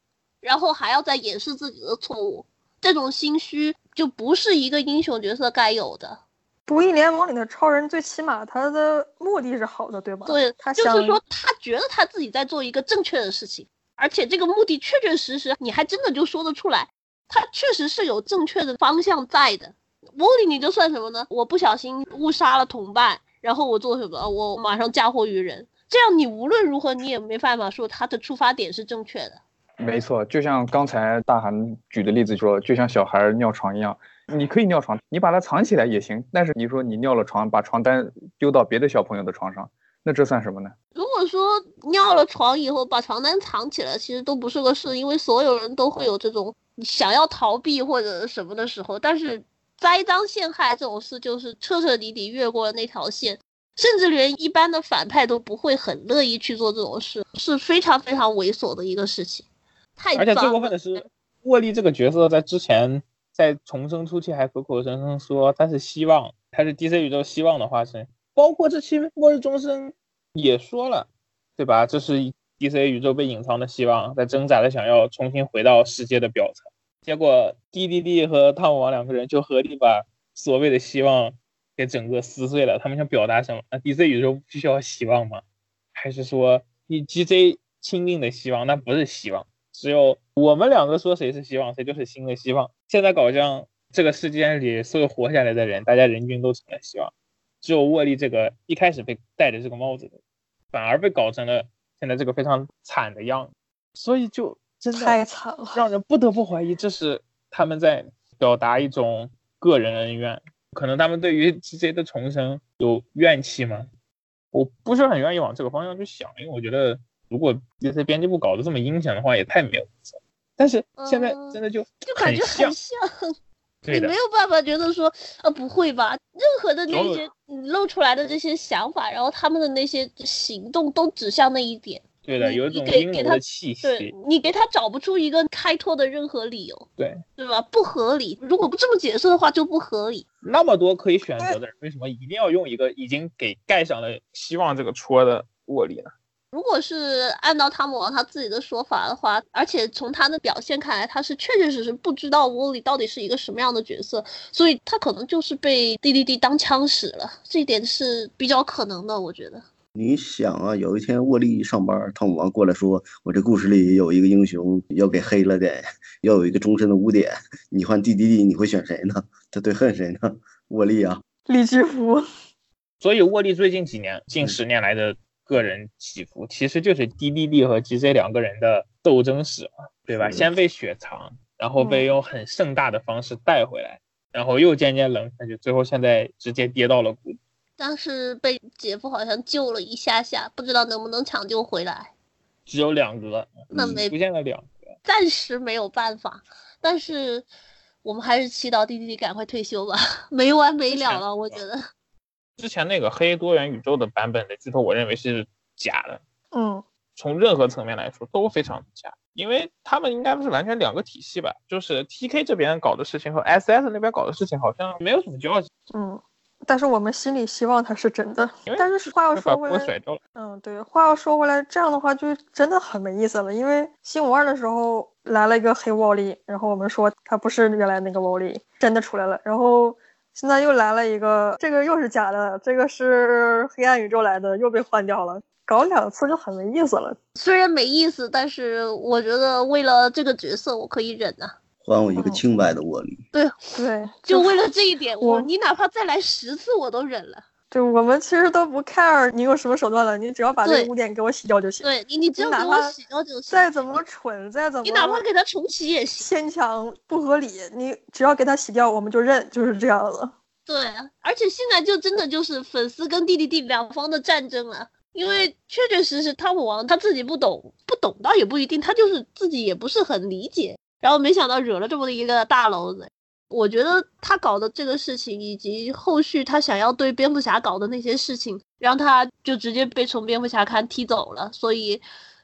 然后还要再掩饰自己的错误，这种心虚就不是一个英雄角色该有的。不义联盟里的超人，最起码他的目的是好的，对吧？对，他就是说他觉得他自己在做一个正确的事情，而且这个目的确确实实，你还真的就说得出来。他确实是有正确的方向在的，沃利你就算什么呢？我不小心误杀了同伴，然后我做什么？我马上嫁祸于人，这样你无论如何你也没办法说他的出发点是正确的。没错，就像刚才大韩举的例子说，就像小孩尿床一样，你可以尿床，你把它藏起来也行，但是你说你尿了床，把床单丢到别的小朋友的床上。那这算什么呢？如果说尿了床以后把床单藏起来，其实都不是个事，因为所有人都会有这种想要逃避或者什么的时候。但是栽赃陷害这种事，就是彻彻底底越过了那条线，甚至连一般的反派都不会很乐意去做这种事，是非常非常猥琐的一个事情。太而且最过分的是，沃利这个角色在之前在重生初期还口口声声说他是希望，他是 DC 宇宙希望的化身。包括这期《末日钟声》也说了，对吧？这是 DC 宇宙被隐藏的希望，在挣扎的想要重新回到世界的表层。结果 DDD 和汤姆王两个人就合力把所谓的希望给整个撕碎了。他们想表达什么？那 DC 宇宙不需要希望吗？还是说你 GJ 钦定的希望？那不是希望，只有我们两个说谁是希望，谁就是新的希望。现在搞像这个世间里所有活下来的人，大家人均都成了希望。只有沃利这个一开始被戴着这个帽子的，反而被搞成了现在这个非常惨的样子，所以就真的太惨了，让人不得不怀疑这是他们在表达一种个人恩怨，可能他们对于 GJ 的重生有怨气吗？我不是很愿意往这个方向去想，因为我觉得如果这些编辑部搞得这么阴险的话，也太没有意思了。但是现在真的就就感觉很像。你没有办法觉得说，呃，不会吧？任何的那些露出来的这些想法，然后他们的那些行动都指向那一点。对的，有一种阴谋的气息。对，你给他找不出一个开脱的任何理由。对，对吧？不合理。如果不这么解释的话，就不合理。那么多可以选择的人，为什么一定要用一个已经给盖上了希望这个戳的握力呢？如果是按照汤姆王他自己的说法的话，而且从他的表现看来，他是确确实实不知道沃利到底是一个什么样的角色，所以他可能就是被 D D D 当枪使了，这一点是比较可能的，我觉得。你想啊，有一天沃利上班，汤姆王过来说：“我这故事里有一个英雄要给黑了的，要有一个终身的污点，你换 D D D，你会选谁呢？他最恨谁呢？[laughs] 沃利啊，李基夫。所以沃利最近几年、近十年来的。个人起伏其实就是 D D D 和 G C 两个人的斗争史嘛，对吧？先被雪藏，然后被用很盛大的方式带回来，然后又渐渐冷下去，最后现在直接跌到了谷底。当时被姐夫好像救了一下下，不知道能不能抢救回来。只有两个，那没出现了两个，暂时没有办法。但是我们还是祈祷 D D 赶快退休吧，没完没了了，我觉得。之前那个黑多元宇宙的版本的剧透，我认为是假的。嗯，从任何层面来说都非常假，因为他们应该不是完全两个体系吧？就是 T K 这边搞的事情和 S S 那边搞的事情好像没有什么交集。嗯，但是我们心里希望它是真的。但是话要说回来，嗯，对，话要说回来，这样的话就真的很没意思了。因为新五二的时候来了一个黑沃利，然后我们说他不是原来那个沃利，真的出来了，然后。现在又来了一个，这个又是假的，这个是黑暗宇宙来的，又被换掉了，搞两次就很没意思了。虽然没意思，但是我觉得为了这个角色，我可以忍呐。还我一个清白的沃利。对对，就为了 [laughs] 这一点，我你哪怕再来十次，我都忍了。对我们其实都不 care 你用什么手段了，你只要把这个污点给我洗掉就行。对你，你只要给我洗掉就行。再怎么蠢，再怎么你哪怕给他重启也行。牵强不合理，你只要给他洗掉，我们就认，就是这样了。对，而且现在就真的就是粉丝跟 D D D 两方的战争了，因为确确实实汤姆王他自己不懂，不懂倒也不一定，他就是自己也不是很理解，然后没想到惹了这么一个大篓子。我觉得他搞的这个事情，以及后续他想要对蝙蝠侠搞的那些事情，让他就直接被从蝙蝠侠刊踢走了。所以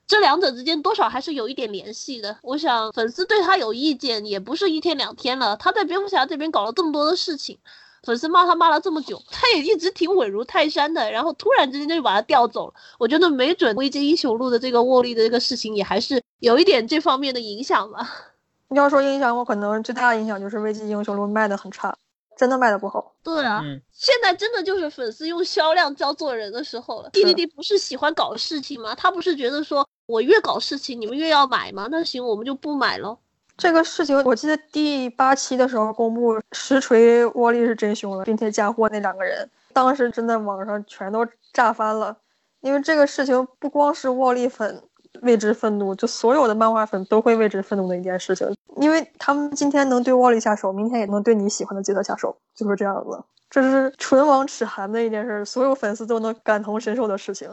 这两者之间多少还是有一点联系的。我想粉丝对他有意见，也不是一天两天了。他在蝙蝠侠这边搞了这么多的事情，粉丝骂他骂了这么久，他也一直挺稳如泰山的。然后突然之间就把他调走了，我觉得没准危机英雄录的这个沃利的这个事情，也还是有一点这方面的影响吧。要说影响，我可能最大的影响就是《危机英雄录》卖的很差，真的卖的不好。对啊，现在真的就是粉丝用销量教做人的时候了。D D D 不是喜欢搞事情吗？他不是觉得说我越搞事情，你们越要买吗？那行，我们就不买喽。这个事情，我记得第八期的时候公布实锤沃利是真凶了，并且嫁祸那两个人，当时真的网上全都炸翻了，因为这个事情不光是沃利粉。为之愤怒，就所有的漫画粉都会为之愤怒的一件事情，因为他们今天能对沃利下手，明天也能对你喜欢的角色下手，就是这样子。这是唇亡齿寒的一件事，所有粉丝都能感同身受的事情。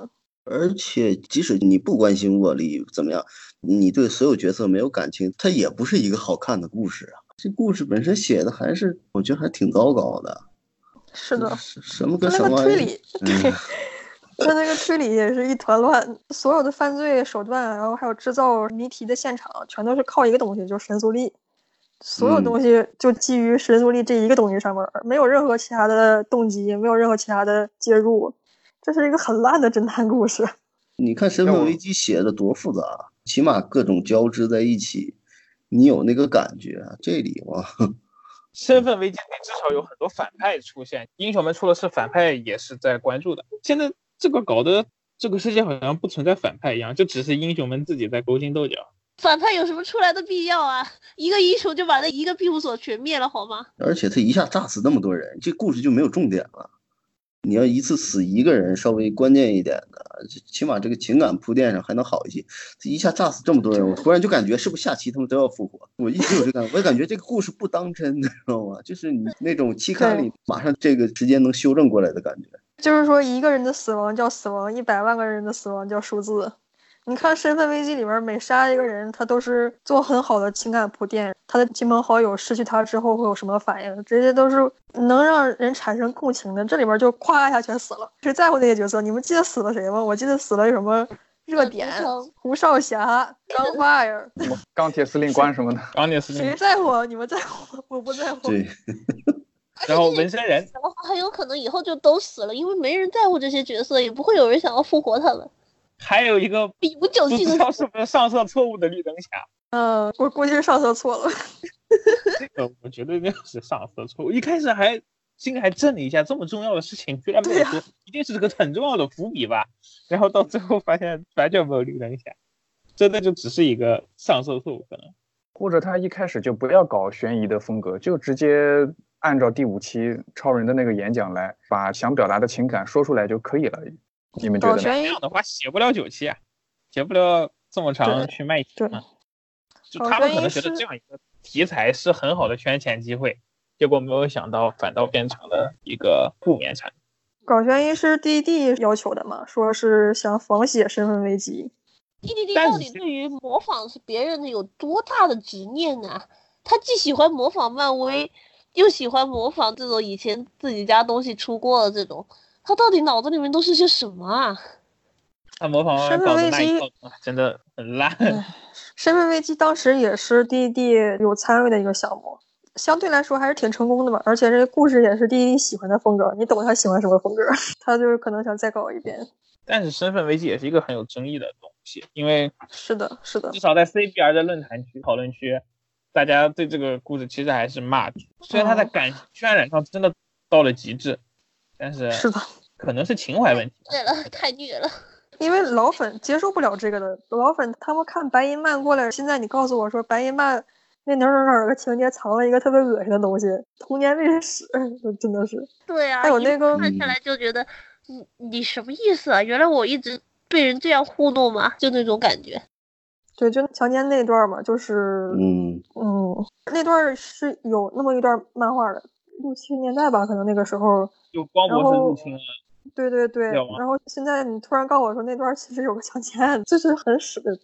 而且，即使你不关心沃利怎么样，你对所有角色没有感情，它也不是一个好看的故事啊。这故事本身写的还是，我觉得还挺糟糕的。是的，什么跟什么推理？对。[laughs] 他那个推理也是一团乱，所有的犯罪手段，然后还有制造谜题的现场，全都是靠一个东西，就是神速力。所有东西就基于神速力这一个东西上面，没有任何其他的动机，没有任何其他的介入。这是一个很烂的侦探故事。[laughs] 你看《身份危机》写的多复杂，起码各种交织在一起，你有那个感觉。这里哇，[laughs]《身份危机》里至少有很多反派出现，英雄们出了事，反派也是在关注的。现在。这个搞得这个世界好像不存在反派一样，就只是英雄们自己在勾心斗角。反派有什么出来的必要啊？一个英雄就把那一个庇护所全灭了，好吗？而且他一下炸死那么多人，这故事就没有重点了。你要一次死一个人，稍微关键一点的，起码这个情感铺垫上还能好一些。这一下炸死这么多人，我突然就感觉是不是下期他们都要复活？我一直有这感，我也感觉这个故事不当真，你知道吗？就是你那种期刊里马上这个时间能修正过来的感觉。就是说，一个人的死亡叫死亡，一百万个人的死亡叫数字。你看《身份危机》里边，每杀一个人，他都是做很好的情感铺垫，他的亲朋好友失去他之后会有什么反应，这些都是能让人产生共情的。这里边就咵一下全死了，谁在乎那些角色？你们记得死了谁吗？我记得死了什么热点、胡少侠、[laughs] 钢 fire、[laughs] 钢铁司令官什么的。钢铁司令谁在乎？你们在乎？我不在乎。[laughs] 对。然后纹身人的话，很有可能以后就都死了，因为没人在乎这些角色，也不会有人想要复活他们。还有一个比不久不进的知道是不是上色错误的绿灯侠。[laughs] 嗯，我估计是上色错了。这 [laughs] 个我觉得应该是上色错误。一开始还心里还震了一下，这么重要的事情居然没有说，一定是个很重要的伏笔吧？然后到最后发现完全没有绿灯侠，真的就只是一个上色错误可能。或者他一开始就不要搞悬疑的风格，就直接按照第五期超人的那个演讲来，把想表达的情感说出来就可以了。你们觉得呢？搞悬疑这样的话写不了九期啊，写不了这么长去卖对钱嘛。就他们可能觉得这样一个题材是很好的圈钱机会，结果没有想到反倒变成了一个负面产品。搞悬疑是 DD 要求的嘛，说是想仿写身份危机。D 但是到底对于模仿是别人的有多大的执念呢、他既喜欢模仿漫威，又喜欢模仿这种以前自己家东西出过的这种，他到底脑子里面都是些什么啊？他模仿完身份搞的危机那一套啊真的很烂。[laughs] 身份危机当时也是滴滴有参与的一个项目，相对来说还是挺成功的吧。而且这个故事也是滴滴喜欢的风格，你懂他喜欢什么风格，[laughs] 他就是可能想再搞一遍。但是身份危机也是一个很有争议的东西，因为是的，是的至，少在 CBR 的论坛区讨论区，大家对这个故事其实还是骂的。虽然他在哦感渲染上真的到了极致，但是是的，可能是情怀问题吧。对了，太虐了。因为老粉接受不了这个的，老粉他们看白银漫过来，现在你告诉我说白银漫那哪哪哪个情节藏了一个特别恶心的东西，童年历史，[laughs] 真的是。对啊，一还有那个看下来就觉得，你你什么意思啊？原来我一直被人这样糊弄吗？就那种感觉。对，就强奸那段嘛，就是嗯，嗯，那段是有那么一段漫画的，六七十年代吧，可能那个时候。就光博士然后入侵了，对对对，然后现在你突然告诉我说那段其实有个强奸案，这是很屎的。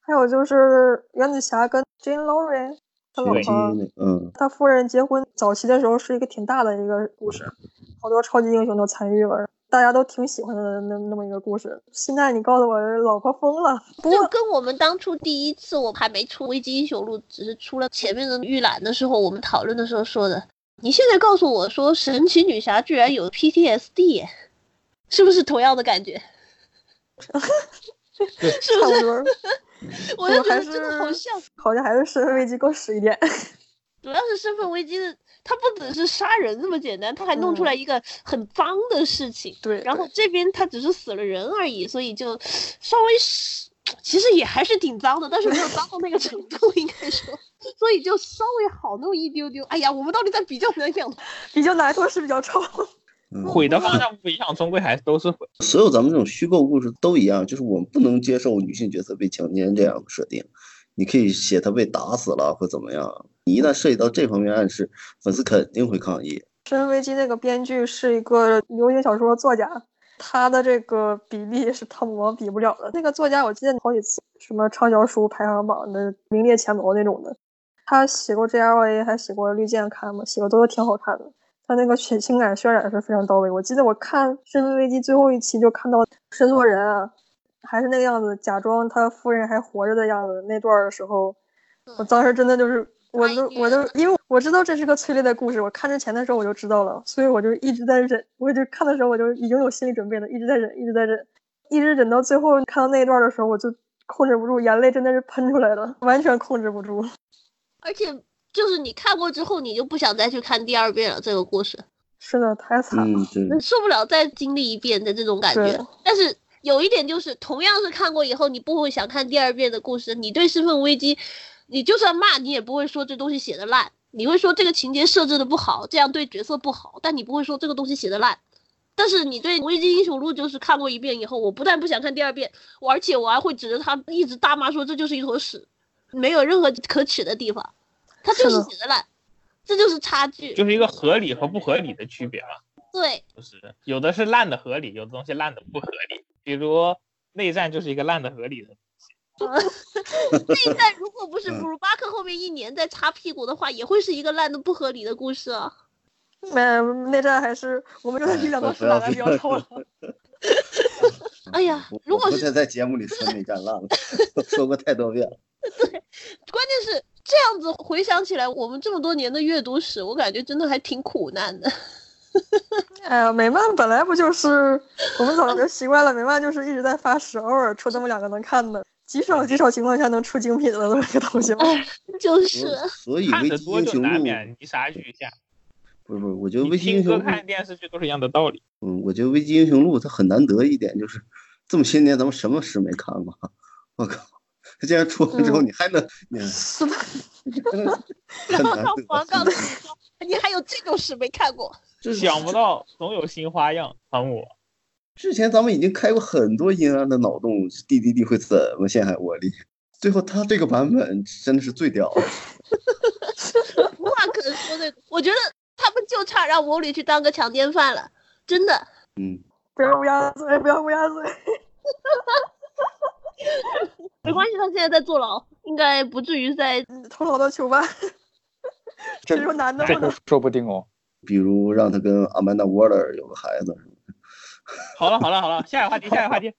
还有就是原子侠跟 Jane Lowry 他老婆习，嗯，他夫人结婚早期的时候是一个挺大的一个故事，好多超级英雄都参与了，大家都挺喜欢的那那么一个故事。现在你告诉我老婆疯了，[laughs] 不过就跟我们当初第一次我还没出《危机英雄录》，只是出了前面的预览的时候，我们讨论的时候说的。你现在告诉我说神奇女侠居然有 PTSD，是不是同样的感觉？[laughs] 是不是？[laughs] 我就觉还得真的好像，好像还是身份危机更屎一点。主要是身份危机的，他不只是杀人这么简单，他还弄出来一个很脏的事情。对，然后这边他只是死了人而已，所以就稍微是，其实也还是挺脏的，但是没有脏到那个程度，应该说，所以就稍微好那么一丢丢。哎呀，我们到底在比较哪两？[laughs] 比较来说是比较臭。嗯毁的方向不一样，终归还都是毁。所有咱们这种虚构故事都一样，就是我们不能接受女性角色被强奸这样的设定。你可以写她被打死了或怎么样，你你一旦涉及到这方面暗示，粉丝肯定会抗议。身份危机那个编剧是一个流行小说作家，他的这个比例是汤姆王比不了的。那个作家我记得好几次什么畅销书排行榜的名列前茅那种的，他写过 JLA，还写过绿箭刊嘛，写的都挺好看的。他那个情情感渲染是非常到位。我记得我看《身份危机》最后一期就看到申作人啊，还是那个样子，假装他夫人还活着的样子那段的时候，我当时真的就是，我都我都因为我知道这是个催泪的故事，我看之前的时候我就知道了，所以我就一直在忍，我就看的时候我就已经有心理准备了，一直在忍，一直在忍，一直忍到最后看到那一段的时候，我就控制不住，眼泪真的是喷出来了，完全控制不住。[laughs] 而且就是你看过之后，你就不想再去看第二遍了。这个故事是的，太惨了。嗯，受不了再经历一遍的这种感觉。但是有一点就是，同样是看过以后，你不会想看第二遍的故事。你对身份危机，你就算骂，你也不会说这东西写的烂，你会说这个情节设置的不好，这样对角色不好，但你不会说这个东西写的烂。但是你对《危机英雄录》就是看过一遍以后，我不但不想看第二遍，我而且我还会指着他一直大骂说这就是一坨屎，没有任何可取的地方，他就是写的烂，这就是差距。就是一个合理和不合理的区别嘛。对，就是有的是烂的合理，有的东西烂的不合理。比如内战就是一个烂的合理的。内战 [laughs] 如果不是嗯布鲁巴克后面一年在擦屁股的话，也会是一个烂的不合理的故事啊。没内战还是我们觉得力量都是哪来比较臭了。[laughs] 哎呀，如果是我不再在节目里说内战烂了，[laughs] 说过太多遍了。对关键是这样子回想起来，我们这么多年的阅读史，我感觉真的还挺苦难的。哎呀，美漫本来不就是我们早就习惯了，美漫就是一直在发屎，偶尔出这么两个能看的，极少极少情况下能出精品的这么一个东西吗？就是所以看危机得多就英雄录，难免泥沙俱下。不是不是，我觉得你危机英雄看电视剧都是一样的道理。嗯，我觉得危机英雄录它很难得一点就是，这么些年咱们什么史没看过，我靠，他竟然出完之后嗯你还能，然后 [laughs] [laughs] 黄告诉得。你说，你还有这种事没看过？这想不到总有新花样，汤姆。之前咱们已经开过很多阴暗的脑洞滴滴滴会怎么陷害沃利？最后他这个版本真的是最屌的。[laughs] 无话可说的。我觉得他们就差让魔女去当个强奸犯了，真的。嗯，不要乌鸦嘴，不要乌鸦嘴。[laughs] 没关系，他现在在坐牢，应该不至于在。头脑的囚犯，[laughs] 这只有男的这个。说不定哦。比如让他跟阿曼达沃勒有个孩子，好了好了好了，下一个话题，下一个话题。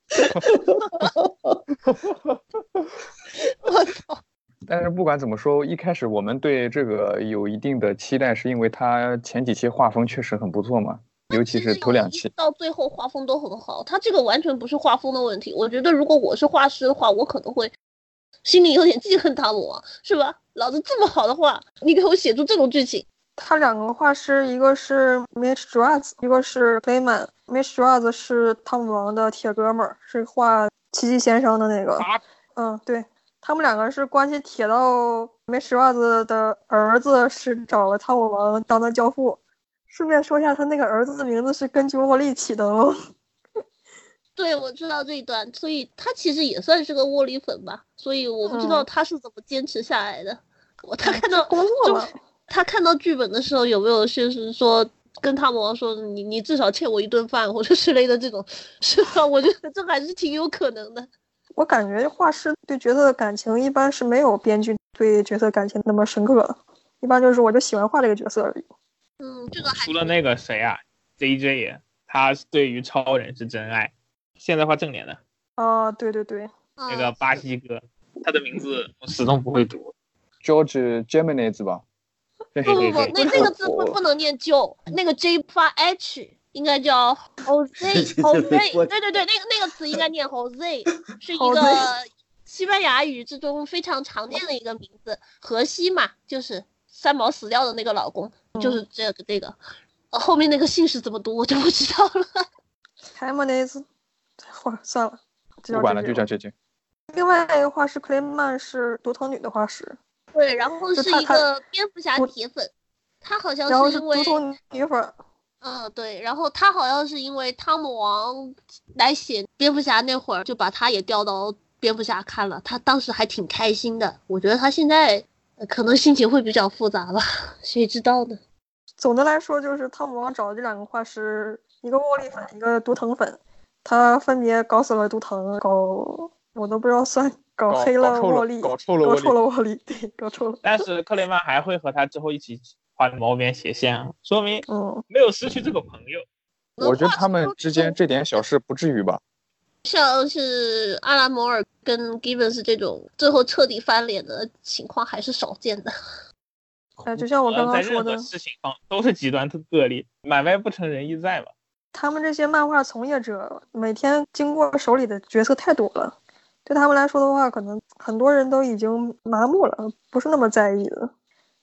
我操！但是不管怎么说，一开始我们对这个有一定的期待，是因为他前几期画风确实很不错嘛，尤其是头两期。到最后画风都很好，他这个完全不是画风的问题。我觉得如果我是画师的话，我可能会心里有点记恨汤姆啊，是吧？老子这么好的画，你给我写出这种剧情，他两个画师，一个是 Mitch Draws，一个是 Clayman。Mitch Draws 是汤姆王的铁哥们儿，是画奇迹先生的那个。啊嗯，对，他们两个是关系铁到 Mitch Draws 的儿子是找了汤姆王当的教父。顺便说一下，他那个儿子的名字是根据沃利起的哦。[laughs] 对，我知道这一段，所以他其实也算是个沃利粉吧。所以我不知道嗯他是怎么坚持下来的。我他看到工作就嘛，他看到剧本的时候有没有就是说跟汤姆王说你你至少欠我一顿饭或者之类的这种，是吧？我觉得这还是挺有可能的。[laughs] 我感觉画师对角色的感情一般是没有编剧对角色感情那么深刻的，一般就是我就喜欢画这个角色而已。嗯，这个还除了那个谁啊，JJ，他对于超人是真爱。现在画正脸的啊，对对对，嗯那个巴西哥，他的名字我始终不会读。George Gemini 吧？对不不不，那那个字不不能念就，那个 J 发 H，应该叫 [laughs] Jose Jose，对对对，那个那个词应该念 Jose，[laughs] 是一个西班牙语之中非常常见的一个名字，荷西嘛，就是三毛死掉的那个老公，就是这个这个，呃后面那个姓氏怎么读我就不知道了。海莫内兹，画算了，就不管了，就叫这句。另外一个画师克雷曼是独头女的画师，对，然后是他他个蝙蝠侠铁粉，他好像是是因为独藤女粉，嗯，对，然后他好像是因为汤姆王来写蝙蝠侠那会儿，就把他也调到蝙蝠侠看了，他当时还挺开心的。我觉得他现在呃可能心情会比较复杂吧，谁知道呢？总的来说就是汤姆王找的这两个画师，一个沃利粉，一个毒藤粉，他分别搞死了毒藤，搞我都不知道算搞搞黑了沃利，搞臭了沃利搞臭了沃利，对，搞臭了，但是克雷曼还会和他之后一起画毛边斜线啊，说明嗯，没有失去这个朋友。我觉得他们之间这点小事不至于吧？像是阿拉摩尔跟 Gibbons 这种最后彻底翻脸的情况还是少见的。哎，就像我刚刚说的，事情方都是极端个例，买卖不成仁义在嘛。他们这些漫画从业者每天经过手里的角色太多了，对他们来说的话，可能很多人都已经麻木了，不是那么在意的。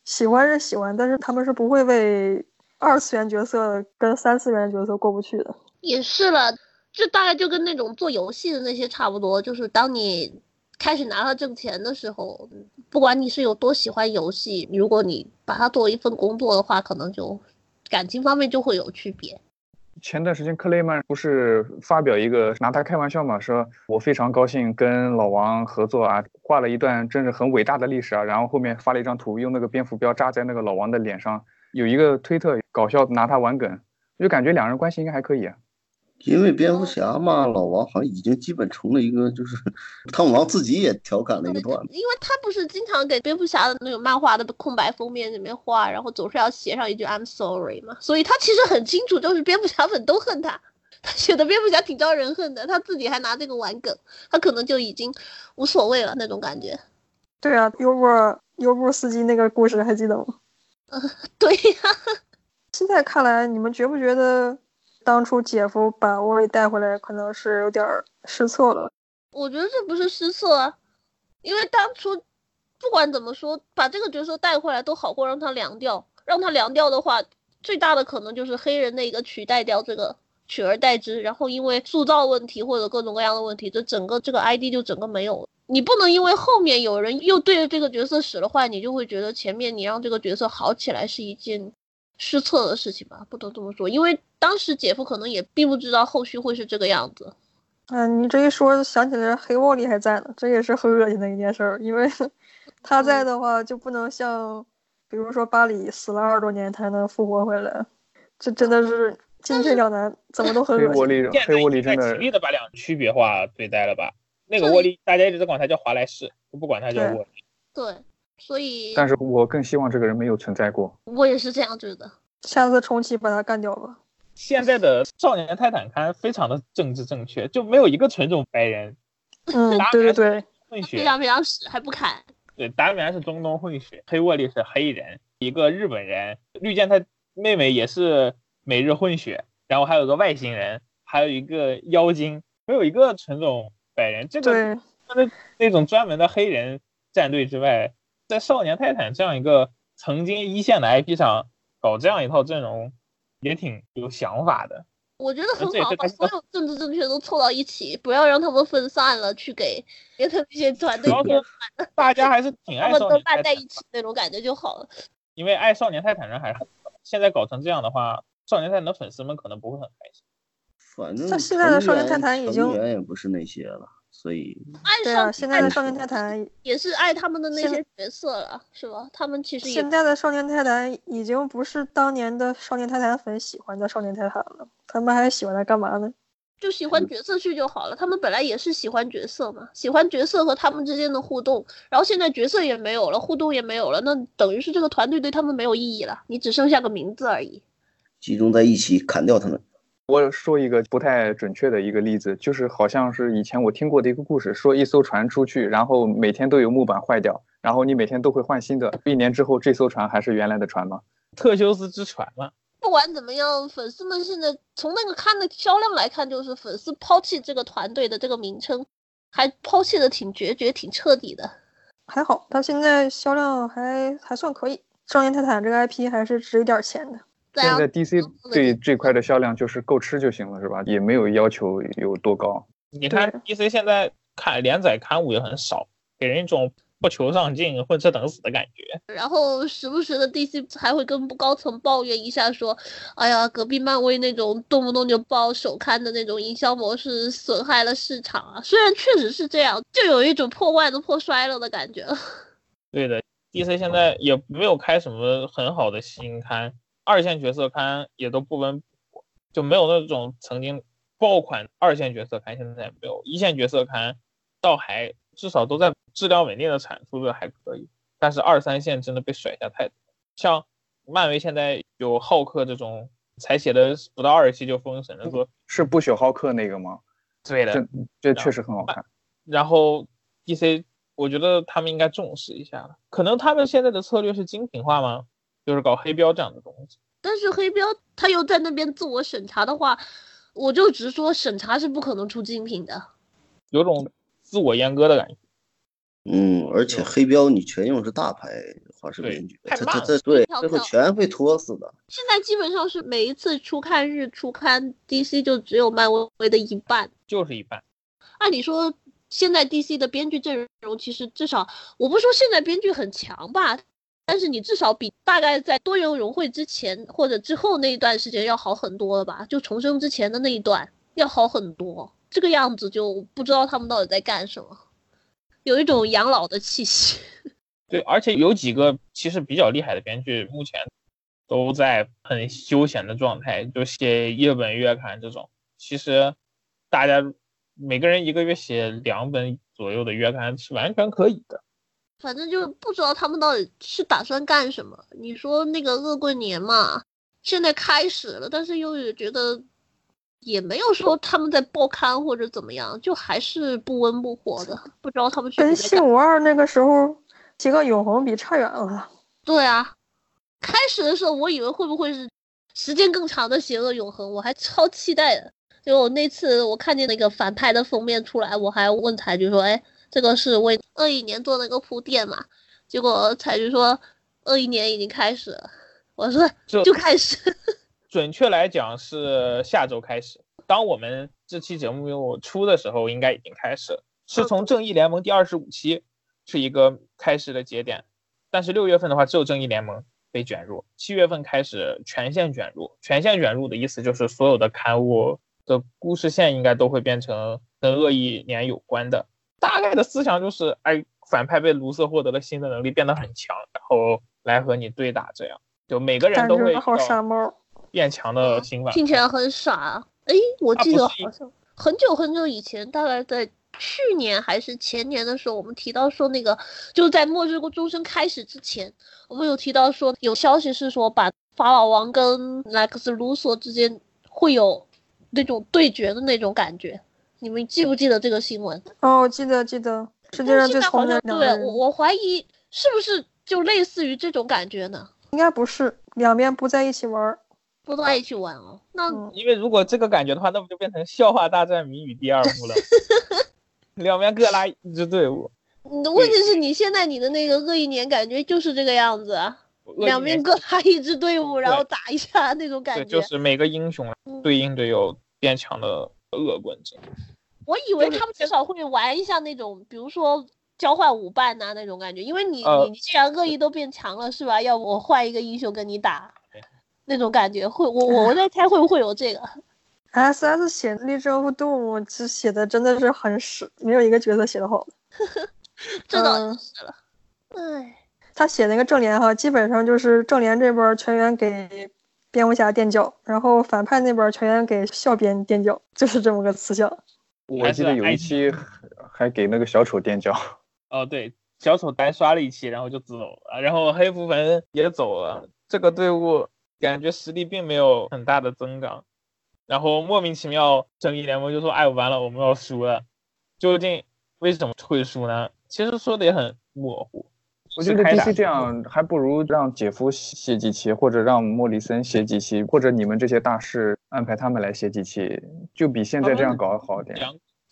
喜欢是喜欢，但是他们是不会为二次元角色跟三次元角色过不去的。也是了，这大概就跟那种做游戏的那些差不多，就是当你开始拿到挣钱的时候，不管你是有多喜欢游戏，如果你把它作为一份工作的话，可能就感情方面就会有区别。前段时间克雷曼不是发表一个拿他开玩笑嘛，说我非常高兴跟老王合作啊，画了一段真是很伟大的历史啊，然后后面发了一张图，用那个蝙蝠镖扎在那个老王的脸上，有一个推特搞笑拿他玩梗，就感觉两人关系应该还可以。因为蝙蝠侠嘛，老王好像已经基本成了一个，就是 [laughs] 汤姆王自己也调侃了一个段子。因为他不是经常给蝙蝠侠的那种漫画的空白封面里面画，然后总是要写上一句 I'm sorry 嘛，所以他其实很清楚，就是蝙蝠侠粉都恨他。他写的蝙蝠侠挺招人恨的，他自己还拿这个玩梗，他可能就已经无所谓了那种感觉。对啊，优步优步司机那个故事还记得吗？[laughs] 对呀、[laughs] 现在看来，你们觉不觉得当初姐夫把沃利带回来可能是有点失策了？我觉得这不是失策啊，因为当初不管怎么说，把这个角色带回来都好过让他凉掉。让他凉掉的话，最大的可能就是黑人的一个取代掉这个取而代之，然后因为塑造问题或者各种各样的问题，这整个这个 ID 就整个没有了。你不能因为后面有人又对着这个角色使了坏，你就会觉得前面你让这个角色好起来是一件失策的事情吧？不能这么说，因为当时姐夫可能也并不知道后续会是这个样子。嗯，你这一说想起来黑沃利还在呢，这也是很恶心的一件事儿，因为 [laughs] 他在的话就不能像。比如说巴里死了二十多年才能复活回来，这真的是进退两难，怎么都很恶心。黑沃利真的极力的把两区别化对待了吧？那个沃利大家一直在管他叫华莱士，不管他叫沃利。对，所以。但是我更希望这个人没有存在过。我也是这样觉得。下次重启把他干掉吧。现在的少年泰坦刊非常的政治正确，就没有一个纯种白人。嗯，对对对。混血。非常非常屎，还不砍。对，达米安是中东混血，黑沃利是黑人，一个日本人，绿箭他妹妹也是美日混血，然后还有个外星人，还有一个妖精，没有一个纯种白人。这个他的那种专门的黑人战队之外，在少年泰坦这样一个曾经一线的 IP 上搞这样一套阵容，也挺有想法的。我觉得很好，把所有政治正确都凑到一起，不要让他们分散了，去给别的那些团队。大家还是挺爱少年泰坦，在一起那种感觉就好了。因为爱少年泰坦人还是现在搞成这样的话，少年泰坦的粉丝们可能不会很开心。反正他现在的少年泰坦已经也不是那些了。所以，对啊，现在的少年泰坦也是爱他们的那些角色了，是吧？他们其实现在的少年泰坦已经不是当年的少年泰坦粉喜欢的少年泰坦了，他们还喜欢他干嘛呢？就喜欢角色去就好了。他们本来也是喜欢角色嘛，喜欢角色和他们之间的互动。然后现在角色也没有了，互动也没有了，那等于是这个团队对他们没有意义了，你只剩下个名字而已。集中在一起砍掉他们。我说一个不太准确的一个例子，就是好像是以前我听过的一个故事，说一艘船出去，然后每天都有木板坏掉，然后你每天都会换新的，一年之后这艘船还是原来的船吗？特修斯之船吗？不管怎么样，粉丝们现在从那个看的销量来看，就是粉丝抛弃这个团队的这个名称，还抛弃的挺决绝、挺彻底的。还好，他现在销量还还算可以，少年泰坦这个 IP 还是值一点钱的。现在 DC 最最快的销量就是够吃就行了，是吧？也没有要求有多高。你看 DC 现在看连载刊物也很少，给人一种不求上进、混吃等死的感觉。然后时不时的 DC 还会跟高层抱怨一下，说：“哎呀，隔壁漫威那种动不动就爆首刊的那种营销模式损害了市场啊。”虽然确实是这样，就有一种破罐子破摔了的感觉。[laughs] 对的，DC 现在也没有开什么很好的新刊。二线角色刊也都不温不火，就没有那种曾经爆款二线角色刊，现在也没有。一线角色刊倒还至少都在质量稳定的产出的还可以，但是二三线真的被甩下太多。像漫威现在有浩克这种才写的不到二十期就封神了，说，是不朽浩克那个吗？对的，这确实很好看。然后 DC 我觉得他们应该重视一下了，可能他们现在的策略是精品化吗？就是搞黑标这样的东西，但是黑标他又在那边自我审查的话，我就直说审查是不可能出精品的，有种自我阉割的感觉。嗯，而且黑标你全用是大牌画师编剧，这这这对最后全会拖死的。现在基本上是每一次初刊日出刊 DC 就只有漫威的一半，就是一半。按理说现在 DC 的编剧阵容其实至少，我不说现在编剧很强吧。但是你至少比大概在多元融汇之前或者之后那一段时间要好很多了吧？就重生之前的那一段要好很多。这个样子就不知道他们到底在干什么，有一种养老的气息。[laughs] 对，而且有几个其实比较厉害的编剧，目前都在很休闲的状态，就写一本月刊这种。其实大家每个人一个月写两本左右的月刊是完全可以的。反正就不知道他们到底是打算干什么。你说那个恶棍年嘛，现在开始了，但是又也觉得也没有说他们在报刊或者怎么样，就还是不温不火的。不知道他们跟新五二那个时候几个永恒比差远了。对啊，开始的时候我以为会不会是时间更长的邪恶永恒，我还超期待的。就我那次我看见那个反派的封面出来，我还问他就说：“哎，这个是为二一年做那个铺垫嘛？”结果彩菊说：“二一年已经开始了。”我说：“就开始。[laughs] ”准确来讲是下周开始。当我们这期节目出的时候，应该已经开始了。是从正义联盟第二十五期是一个开始的节点，但是六月份的话只有正义联盟被卷入，七月份开始全线卷入。全线卷入的意思就是所有的刊物的故事线应该都会变成跟恶意年有关的。大概的思想就是，哎，反派被卢瑟获得了新的能力，变得很强，然后来和你对打，这样就每个人都会变强的新版。听起来很傻。哎，我记得好像很久很久以前，大概在。去年还是前年的时候，我们提到说那个就是在末日过终身开始之前，我们有提到说有消息是说把法老王跟莱克斯卢索之间会有那种对决的那种感觉，你们记不记得这个新闻？哦，记得记得，世界上最聪明的对我我怀疑是不是就类似于这种感觉呢？应该不是，两边不在一起玩，不在一起玩哦。那因为如果这个感觉的话，那不就变成笑话大战谜语第二幕了？[laughs] 两边各拉一支队伍，你的问题是你现在你的那个恶意年感觉就是这个样子，两边各拉一支队伍，然后打一下那种感觉，就是每个英雄对应着有变强的恶棍子。我以为他们至少会玩一下那种，比如说交换舞伴呐那种感觉，因为你你既然恶意都变强了是吧？要不我换一个英雄跟你打，那种感觉会我我我在猜会不会有这个。S S 写《励志动物》这写的真的是很屎，没有一个角色写的好。[laughs] 这倒是了。哎，他写那个正联哈，基本上就是正联这边全员给蝙蝠侠垫脚，然后反派那边全员给笑编垫脚，就是这么个思想。我记得有一期还给那个小丑垫脚。哦，对，小丑单刷了一期，然后就走了，然后黑蝠魂也走了，这个队伍感觉实力并没有很大的增长。然后莫名其妙，正义联盟就说：“哎，完了，我们要输了。”究竟为什么会输呢？其实说的也很模糊。我觉得 DC 这样还不如让姐夫写几期，或者让莫里森写几期，或者你们这些大师安排他们来写几期，就比现在这样搞好点。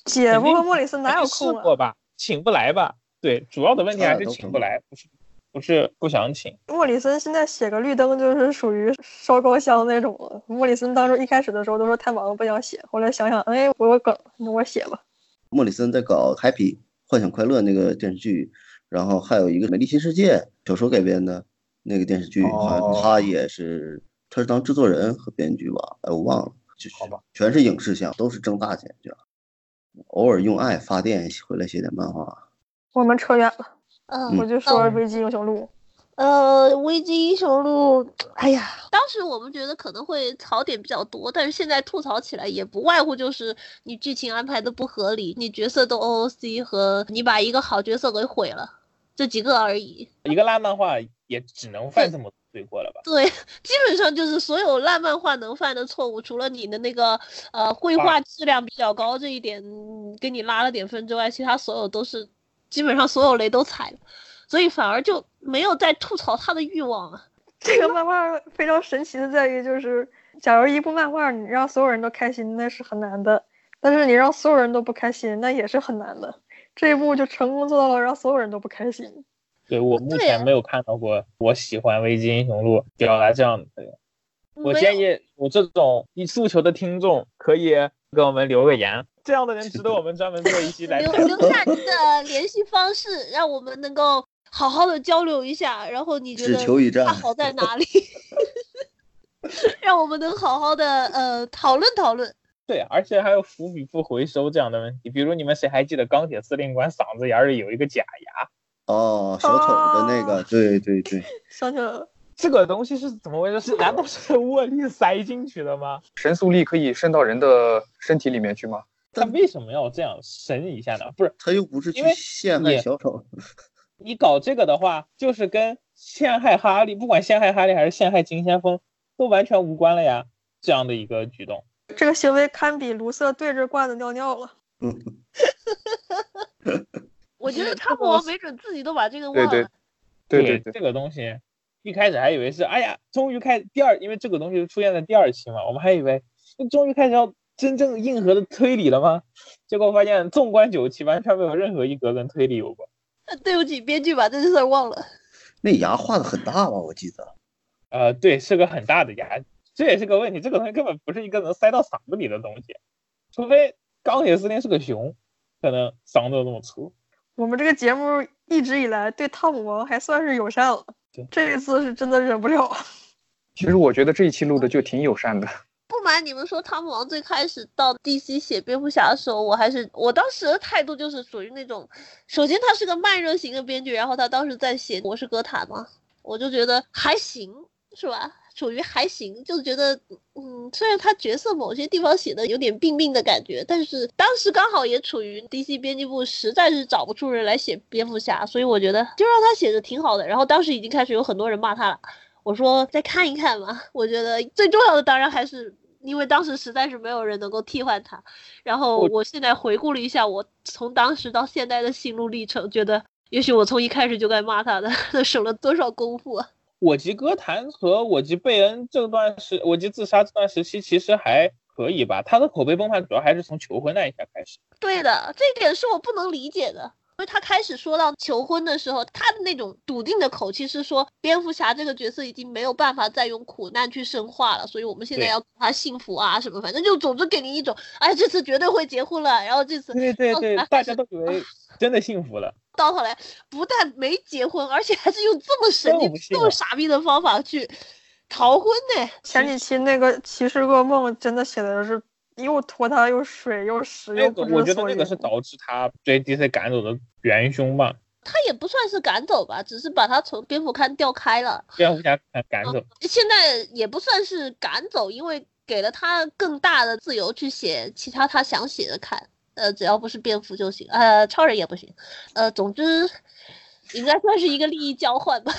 姐夫和莫里森哪有空啊？吧，请不来吧？对，主要的问题还是请不来，不是。不是不想请莫里森，现在写个绿灯就是属于烧高香那种了。莫里森当初一开始的时候都说太忙了不想写，后来想想，哎，我有梗，那我写吧。莫里森在搞《Happy 幻想快乐》那个电视剧，然后还有一个《美丽新世界》小说改编的那个电视剧，他也是他是当制作人和编剧吧？哎，我忘了，就好吧，全是影视项，都是挣大钱去了。偶尔用爱发电回来写点漫画。我们扯远了。嗯，我就说《危机英雄录》。呃，《危机英雄录》，哎呀，当时我们觉得可能会槽点比较多，但是现在吐槽起来也不外乎就是你剧情安排的不合理，你角色都 OOC 和你把一个好角色给毁了，这几个而已。一个烂漫画也只能犯这么罪过了吧？对，基本上就是所有烂漫画能犯的错误，除了你的那个呃绘画质量比较高这一点给你拉了点分之外，其他所有都是。基本上所有雷都踩了，所以反而就没有再吐槽他的欲望了。这个漫画非常神奇的在于，就是假如一部漫画你让所有人都开心，那是很难的；但是你让所有人都不开心，那也是很难的。这一部就成功做到了让所有人都不开心。对我目前没有看到过我喜欢《危机英雄录》表达这样的。我建议我这种一诉求的听众可以给我们留个言。这样的人值得我们专门做一期来留留下您的联系方式，让我们能够好好的交流一下。然后你觉得他好在哪里？[laughs] 让我们能好好的呃讨论讨论。对，而且还有伏笔不回收这样的问题。比如你们谁还记得钢铁司令官嗓子眼里有一个假牙？哦，小丑的那个，对对对，想起来了。这个东西是怎么回事？是难道是握力塞进去的吗？神速力可以渗到人的身体里面去吗？他为什么要这样神一下呢？不是他又不是去陷害小丑。你搞这个的话，就是跟陷害哈利，不管陷害哈利还是陷害金先锋，都完全无关了呀。这样的一个举动，这个行为堪比卢瑟对着罐子尿尿了。[laughs] 我觉得汤姆王没准自己都把这个忘了。对对对对这个东西一开始还以为是，哎呀，终于开第二，因为这个东西出现在第二期嘛，我们还以为终于开始要真正硬核的推理了吗？结果发现纵观九期，完全没有任何一格跟推理有关。[laughs] 对不起，编剧把这件事忘了。那牙画的很大吧？我记得。呃，对，是个很大的牙，这也是个问题。这个东西根本不是一个能塞到嗓子里的东西，除非钢铁司令是个熊，可能嗓子有那么粗。我们这个节目一直以来对汤姆王还算是友善了，这一次是真的忍不了。[laughs] 其实我觉得这一期录的就挺友善的。不瞒你们说，汤姆王最开始到 DC 写蝙蝠侠的时候，我还是我当时的态度就是属于那种，首先他是个慢热型的编剧，然后他当时在写《我是哥谭》嘛，我就觉得还行。是吧？属于还行，就觉得，嗯，虽然他角色某些地方写的有点病病的感觉，但是当时刚好也处于 DC 编辑部实在是找不出人来写蝙蝠侠，所以我觉得就让他写的挺好的。然后当时已经开始有很多人骂他了，我说再看一看吧。我觉得最重要的当然还是因为当时实在是没有人能够替换他。然后我现在回顾了一下我从当时到现在的心路历程，觉得也许我从一开始就该骂他的，[laughs] 省了多少功夫啊！我及歌坛和我及贝恩这段时，我及自杀这段时期其实还可以吧。他的口碑崩盘主要还是从求婚那一下开始。对的，这一点是我不能理解的。因为他开始说到求婚的时候，他的那种笃定的口气是说，蝙蝠侠这个角色已经没有办法再用苦难去深化了，所以我们现在要他幸福啊什么，反正就总之给你一种，哎，这次绝对会结婚了。然后这次对对对，大家都以为真的幸福了。[laughs] 到头来不但没结婚，而且还是用这么神经、这么傻逼的方法去逃婚呢。前几期那个骑士噩梦真的写的是又拖沓又水又屎又不我觉得那个是导致他被 DC 赶走的元凶吧。他也不算是赶走吧，只是把他从蝙蝠刊调开了。蝙蝠侠赶走。现在也不算是赶走，因为给了他更大的自由去写其他他想写的刊。呃，只要不是蝙蝠就行，呃，超人也不行，呃，总之应该算是一个利益交换吧。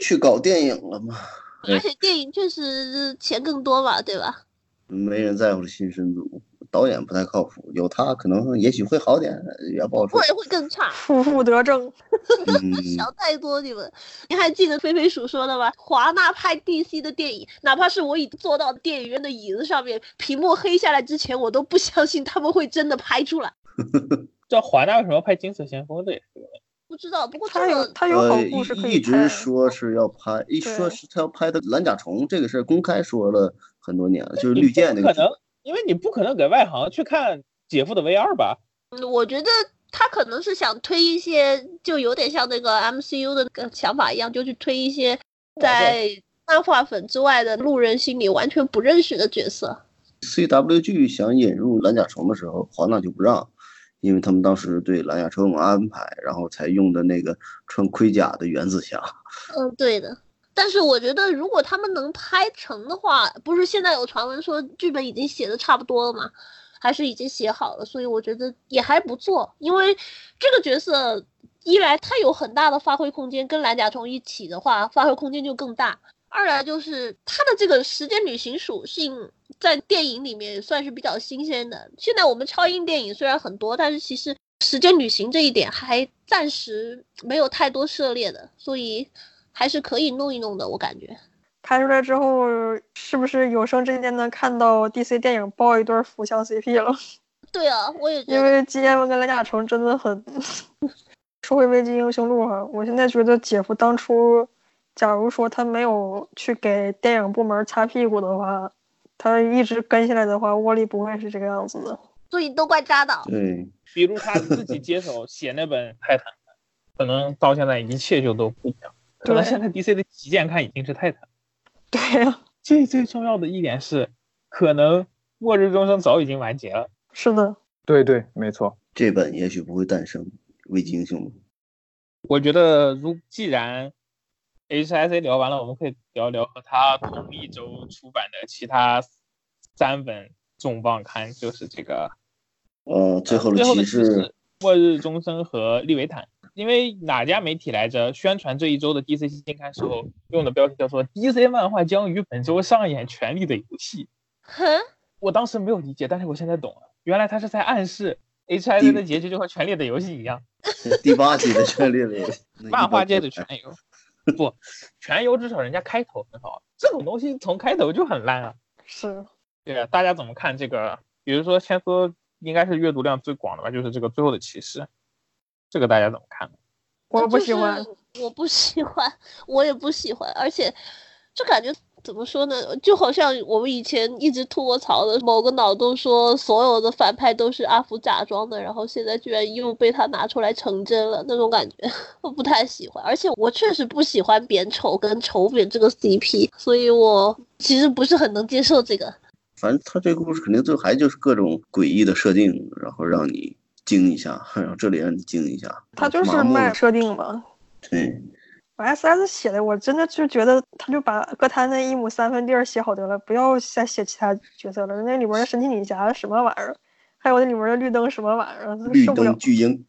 去搞电影了吗？[laughs] 而且电影确实钱更多嘛，对吧？没人在乎的新生组。导演不太靠谱，有他可能也许会好点，也不好说。会会更差，[laughs] 负负得正。[laughs] 想太多，你们。你还记得飞飞鼠说的吗？华纳拍 DC 的电影，哪怕是我已坐到电影院的椅子上面，屏幕黑下来之前，我都不相信他们会真的拍出来。[laughs] 这华纳为什么要拍金色先锋？这也是个问题。不知道，不过他有他有好故事可以一直说是要拍，一说是他要拍的蓝甲虫这个事儿，公开说了很多年了，就是绿箭那个。可能。因为你不可能给外行去看姐夫的 VR 吧？嗯，我觉得他可能是想推一些，就有点像那个 MCU 的个想法一样，就去推一些在漫画粉之外的路人心里完全不认识的角色。CWG 想引入蓝甲虫的时候，华纳就不让，因为他们当时对蓝甲虫有安排，然后才用的那个穿盔甲的原子侠。嗯，对的。但是我觉得，如果他们能拍成的话，不是现在有传闻说剧本已经写的差不多了吗？还是已经写好了？所以我觉得也还不错。因为这个角色一来他有很大的发挥空间，跟蓝甲虫一起的话，发挥空间就更大；二来就是他的这个时间旅行属性在电影里面算是比较新鲜的。现在我们超英电影虽然很多，但是其实时间旅行这一点还暂时没有太多涉猎的，所以。还是可以弄一弄的，我感觉。拍出来之后，是不是有生之年能看到 DC 电影爆一对福相 CP 了？[laughs] 对啊，我也因为吉恩跟蓝甲虫真的很。[laughs] 说回危机英雄录哈，我现在觉得姐夫当初，假如说他没有去给电影部门擦屁股的话，他一直跟下来的话，沃利不会是这个样子的。[laughs] 所以都怪扎导。对，比如他自己接手写那本泰坦，可能到现在一切就都不一样。可能现在 DC 的旗舰看已经是泰坦。对呀，[laughs] 最最重要的一点是，可能末日钟声早已经完结了。是的，对对，没错，这本也许不会诞生。危机英雄，我觉得如既然 HIC 聊完了，我们可以聊聊和他同一周出版的其他三本重磅刊，就是这个，呃，最后的骑士、末日钟声和利维坦。因为哪家媒体来着？宣传这一周的 DC 新刊时候用的标题叫做 “DC 漫画将于本周上演权力的游戏”。哼，我当时没有理解，但是我现在懂了，原来他是在暗示 H I N 的结局就和权力的游戏一样。[laughs] 第八集的权力的游戏，[laughs] 漫画界的全游。[laughs] 不，全游至少人家开头很好，这种东西从开头就很烂啊。是，对啊，大家怎么看这个？比如说，先说应该是阅读量最广的吧，就是这个最后的骑士，这个大家怎么看？我不喜欢，我不喜欢，我也不喜欢，而且就感觉。怎么说呢？就好像我们以前一直吐过槽的某个脑洞，说所有的反派都是阿福假装的，然后现在居然又被他拿出来成真了，那种感觉 [laughs] 我不太喜欢。而且我确实不喜欢扁丑跟丑扁这个 CP，所以我其实不是很能接受这个。反正他这个故事肯定最后还就是各种诡异的设定，然后让你惊一下，还有这里让你惊一下。他就是卖设定嘛。对。S S 写的，我真的就觉得他就把歌坛那一亩三分地儿写好得了，不要再写其他角色了。那里边的神奇女侠什么玩意儿，还有那里面的绿灯什么玩意儿，受不了。巨婴，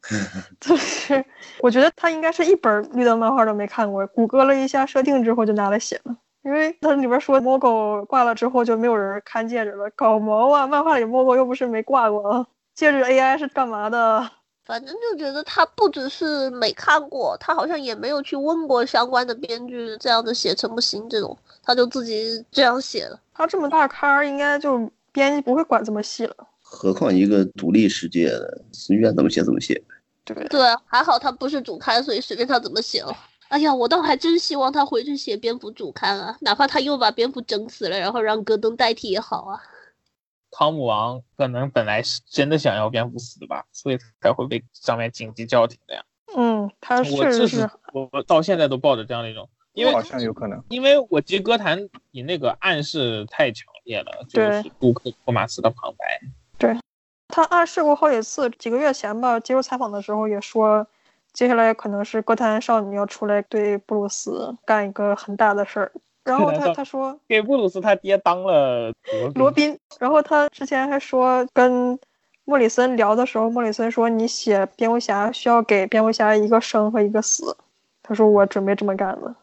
就是，我觉得他应该是一本绿灯漫画都没看过，谷歌了一下设定之后就拿来写了，因为他里边说魔狗挂了之后就没有人看戒指了，搞毛啊！漫画里魔狗又不是没挂过，戒指 A I 是干嘛的？反正就觉得他不只是没看过，他好像也没有去问过相关的编剧，这样子写成不行。这种他就自己这样写了。他这么大咖，应该就编辑不会管这么细了。何况一个独立世界的，随便怎么写怎么写。对对，还好他不是主刊，所以随便他怎么写了。哎呀，我倒还真希望他回去写蝙蝠主刊啊，哪怕他又把蝙蝠整死了，然后让戈登代替也好啊。汤姆王可能本来是真的想要蝙蝠死吧，所以才会被上面紧急叫停的呀。嗯，他是。我这是我到现在都抱着这样的一种，因为好像有可能，因为我记歌坛你那个暗示太强烈了，就是布克托马斯的旁白。对，他暗示过好几次，几个月前吧，接受采访的时候也说，接下来可能是歌坛少女要出来对布鲁斯干一个很大的事儿。然后他他说给布鲁斯他爹当了罗宾，然后他之前还说跟莫里森聊的时候，莫里森说你写蝙蝠侠需要给蝙蝠侠一个生和一个死，他说我准备这么干了。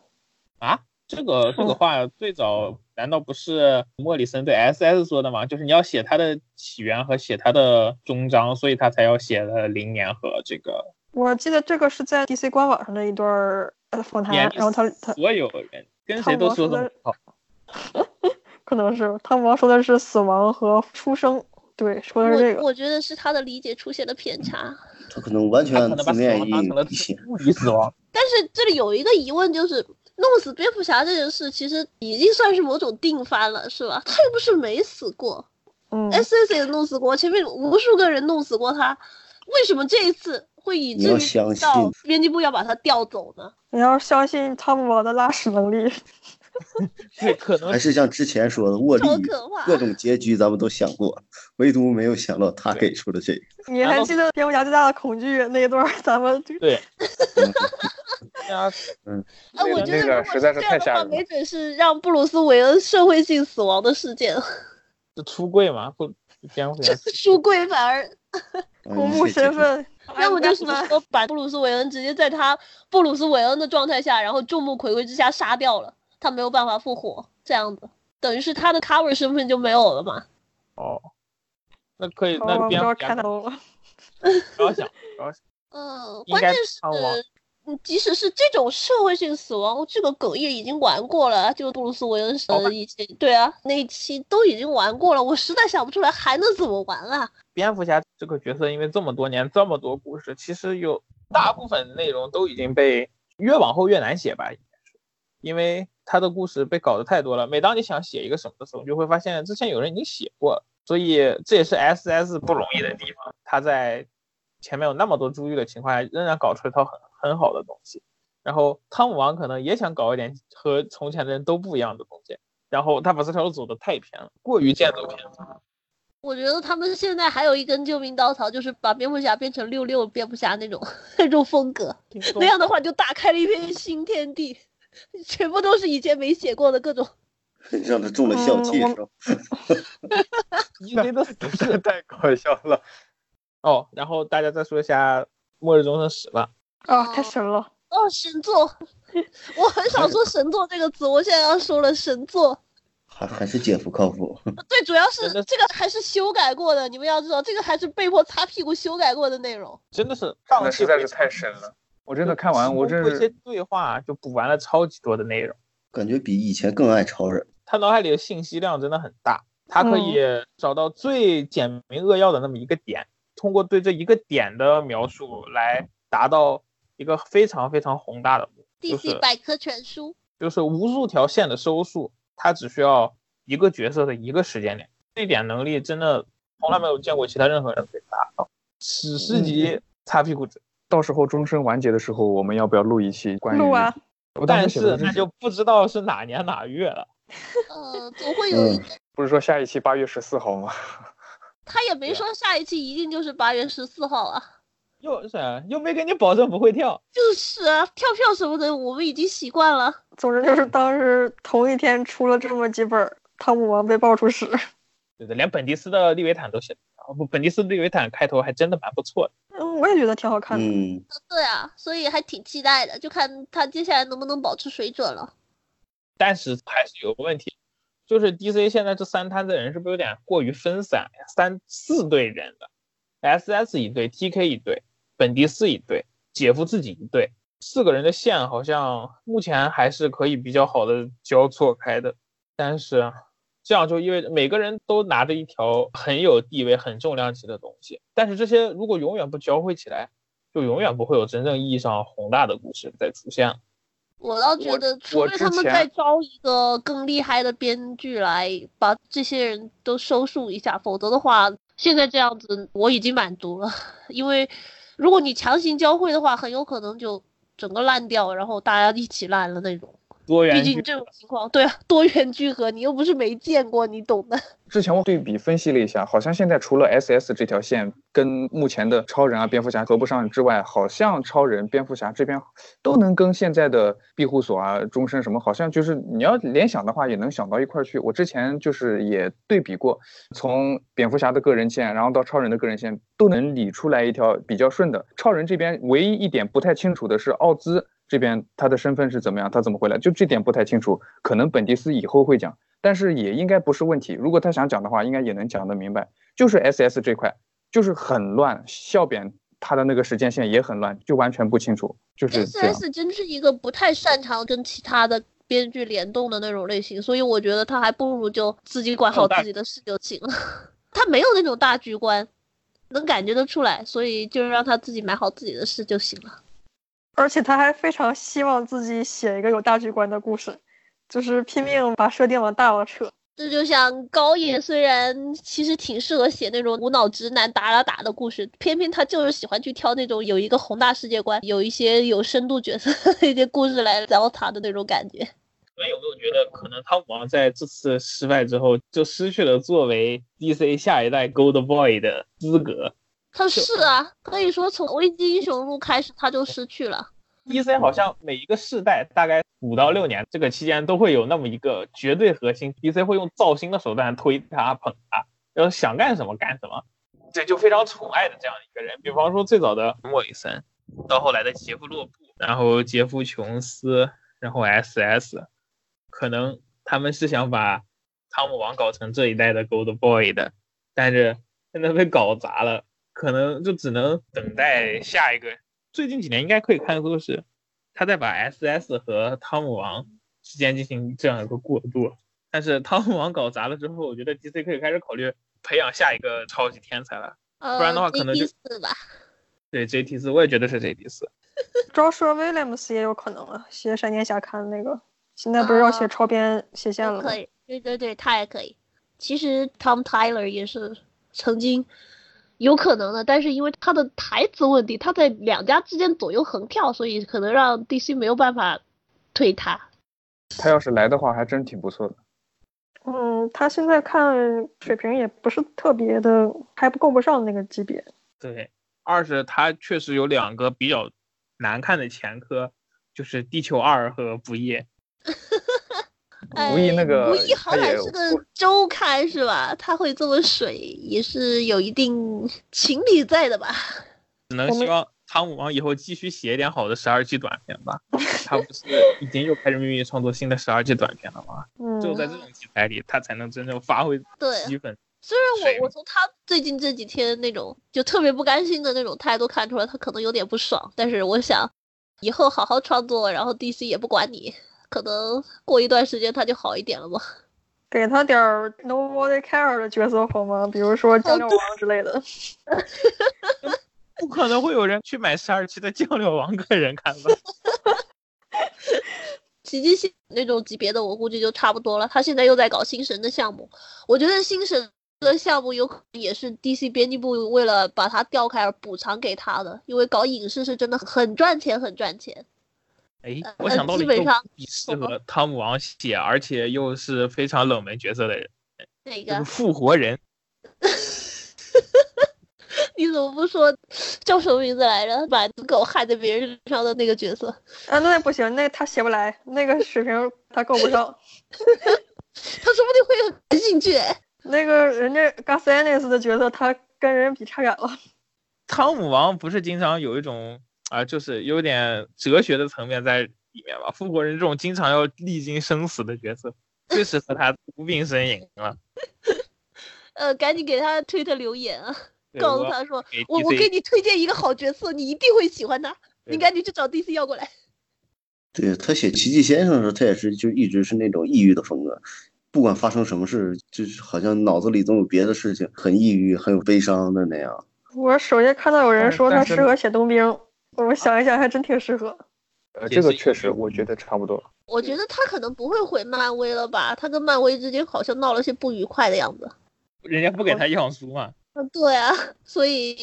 啊，这个这个话最早难道不是莫里森对 S S 说的吗？就是你要写他的起源和写他的终章，所以他才要写了零年和这个。我记得这个是在 D C 官网上的一段呃访谈，然后他他所有人。跟谁都说的好，[laughs] 可能是汤姆王说的是死亡和出生，对，说的是这个。我觉得是他的理解出现了偏差，他可能完全字面意义物理死亡。但是这里有一个疑问，就是弄死蝙蝠侠这件事，其实已经算是某种定番了，是吧？他又不是没死过，嗯，S S 也弄死过，前面无数个人弄死过他，为什么这一次？会以至于到编辑部要把他调走呢？你要相信汤姆王的拉屎能力。[laughs] 对，可能还是像之前说的卧底，各种结局咱们都想过，唯独没有想到他给出的这个。你还记得蝙蝠侠最大的恐惧那一段？咱们对。[laughs] 嗯。哎，我觉得如果实在是太吓人了，没准是让布鲁斯韦恩社会性死亡的事件。是出柜吗？不，蝙蝠侠 [laughs] 出柜反而公布身份。[laughs] 要么就是说把布鲁斯韦恩直接在他布鲁斯韦恩的状态下，然后众目睽睽之下杀掉了，他没有办法复活，这样子等于是他的 cover 身份就没有了嘛？哦，那可以，那边不要看到了，不要想，不要想。嗯，关键是。即使是这种社会性死亡，这个梗也已经玩过了。就布鲁斯韦恩的一些，对啊，那一期都已经玩过了。我实在想不出来还能怎么玩啊！蝙蝠侠这个角色，因为这么多年这么多故事，其实有大部分内容都已经被越往后越难写吧，应该是，因为他的故事被搞得太多了。每当你想写一个什么的时候，你就会发现之前有人已经写过了。所以这也是 S S 不容易的地方，他在前面有那么多珠玉的情况下，仍然搞出一套很。很好的东西，然后汤姆王可能也想搞一点和从前的人都不一样的东西，然后他把这条路走的太偏了，过于剑走偏锋。我觉得他们现在还有一根救命稻草，就是把蝙蝠侠变成六六蝙蝠侠那种那种风格，那样的话就打开了一片新天地，全部都是以前没写过的各种，[laughs] 让他中了笑气是吧？[laughs] 真的是太搞笑了。哦，然后大家再说一下。末日终生史吧！啊，太神了！哦，神作！[laughs] 我很少说神作这个词，我现在要说了神作。还还是姐夫靠谱。[laughs] 对，主要是这个还是修改过的，你们要知道，这个还是被迫擦屁股修改过的内容。真的是，那实在是太神了。[laughs] 我真的看完，我这有些对话就补完了超级多的内容，感觉比以前更爱超人。他脑海里的信息量真的很大，他可以找到最简明扼要的那么一个点，通过对这一个点的描述来达到一个非常非常宏大的。DC 百科全书就是无数条线的收束，它只需要一个角色的一个时间点，这点能力真的从来没有见过其他任何人可以达到，史诗级擦屁股纸。到时候终身完结的时候，我们要不要录一期关于？录啊！但是那就不知道是哪年哪月了。[laughs] 呃，总会有。不是说下一期八月十四号吗？[laughs] 他也没说下一期一定就是八月十四号啊。又是又没给你保证不会跳。就是啊，跳票什么的，我们已经习惯了。总之就是当时同一天出了这么几本《汤姆王被爆出屎》。对的，连本迪斯的利维坦都写。不，本迪斯利维坦开头还真的蛮不错的。嗯，我也觉得挺好看的。嗯，对啊，所以还挺期待的，就看他接下来能不能保持水准了。但是还是有个问题，就是 DC 现在这三摊子人是不是有点过于分散呀？三四队人的，SS 一队，TK 一队，本迪斯一队，姐夫自己一队，四个人的线好像目前还是可以比较好的交错开的，但是。这样就意味着每个人都拿着一条很有地位、很重量级的东西，但是这些如果永远不交汇起来，就永远不会有真正意义上宏大的故事再出现。我倒觉得，除非他们再招一个更厉害的编剧来把这些人都收束一下，否则的话，现在这样子我已经满足了。[laughs] 因为如果你强行教会的话，很有可能就整个烂掉，然后大家一起烂了那种。毕竟这种情况，对啊，多元聚合，你又不是没见过，你懂的。之前我对比分析了一下，好像现在除了 S S 这条线跟目前的超人啊、蝙蝠侠合不上之外，好像超人、蝙蝠侠这边都能跟现在的庇护所啊、终身什么，好像就是你要联想的话，也能想到一块去。我之前就是也对比过，从蝙蝠侠的个人线，然后到超人的个人线，都能理出来一条比较顺的。超人这边唯一一点不太清楚的是奥兹。这边他的身份是怎么样？他怎么回来？就这点不太清楚，可能本迪斯以后会讲，但是也应该不是问题。如果他想讲的话，应该也能讲得明白。就是 S S 这块就是很乱，笑扁他的那个时间线也很乱，就完全不清楚。就是 S S 真是一个不太擅长跟其他的编剧联动的那种类型，所以我觉得他还不如就自己管好自己的事就行了。[laughs] 他没有那种大局观，能感觉得出来，所以就让他自己买好自己的事就行了。而且他还非常希望自己写一个有大局观的故事，就是拼命把设定往大了扯。这就像高野，虽然其实挺适合写那种无脑直男打打打的故事，偏偏他就是喜欢去挑那种有一个宏大世界观、有一些有深度角色的一些故事来糟蹋的那种感觉。你们有没有觉得，可能汤姆王在这次失败之后，就失去了作为 DC 下一代 Gold Boy 的资格？他是啊，可以说从危机英雄录开始他就失去了。DC 好像每一个世代大概五到六年这个期间都会有那么一个绝对核心，DC 会用造星的手段推他捧他，然后想干什么干什么，这就非常宠爱的这样一个人。比方说最早的莫里森，到后来的杰夫洛布，然后杰夫琼斯，然后 SS，可能他们是想把汤姆王搞成这一代的 Gold Boy 的，但是现在被搞砸了。可能就只能等待下一个。最近几年应该可以看作是，他在把 S S 和汤姆王之间进行这样一个过渡。但是汤姆王搞砸了之后，我觉得 D C 可以开始考虑培养下一个超级天才了。不然的话可能就四吧。对 J T 四，我也觉得是 J T 四。[laughs] Joshua Williams 也有可能啊，写闪电侠看那个，现在不是要写超编写线了吗？可以，对对对，他也可以。其实 Tom Tyler 也是曾经。有可能的，但是因为他的台词问题，他在两家之间左右横跳，所以可能让 DC 没有办法推他。他要是来的话，还真挺不错的。嗯，他现在看水平也不是特别的，还不够不上那个级别。对，二是他确实有两个比较难看的前科，就是《地球二》和《不夜》。[laughs] 无意那个，无意好歹是个周刊是吧？他会这么水，也是有一定情理在的吧？[laughs] 只能希望汤姆王以后继续写一点好的十二季短片吧。[laughs] 他不是已经又开始秘密创作新的十二季短片了吗？只有在这种题材里，他才能真正发挥基本。虽然我我从他最近这几天那种就特别不甘心的那种态度看出来，他可能有点不爽。但是我想，以后好好创作，然后 DC 也不管你，可能过一段时间他就好一点了吧。给他点儿 nobody care 的角色好吗？比如说酱料王之类的。[laughs] 不可能会有人去买十二期的酱料王个人看吧？[laughs] 奇迹系那种级别的，我估计就差不多了。他现在又在搞星神的项目，我觉得星神的项目有可能也是 DC 编辑部为了把它调开而补偿给他的，因为搞影视是真的很赚钱，很赚钱。哎，我想到了一个比适合汤姆王写，而且又是非常冷门角色的人，哪个？复活人。[laughs] 你怎么不说叫什么名字来着？把狗害在别人身上的那个角色？啊，那不行，那他写不来，那个水平他够不上。[laughs] 他说不定会有兴趣。[laughs] 那个人家 g a s a n i s 的角色，他跟人比差远了。汤姆王不是经常有一种。啊，就是有点哲学的层面在里面吧。复活人这种经常要历经生死的角色，最适合他无病呻吟了。[laughs] 呃，赶紧给他推特留言啊，[laughs] 告诉他说，我我给你推荐一个好角色，你一定会喜欢他。你赶紧去找 DC 要过来。[laughs] 对他写奇迹先生的时候，他也是就一直是那种抑郁的风格，不管发生什么事，就是好像脑子里总有别的事情，很抑郁，很有悲伤的那样。我首先看到有人说他适合写冬兵。我想一想，还真挺适合。呃，这个确实，我觉得差不多。我觉得他可能不会回漫威了吧？他跟漫威之间好像闹了些不愉快的样子。人家不给他样书嘛？嗯，对啊，[laughs] 所以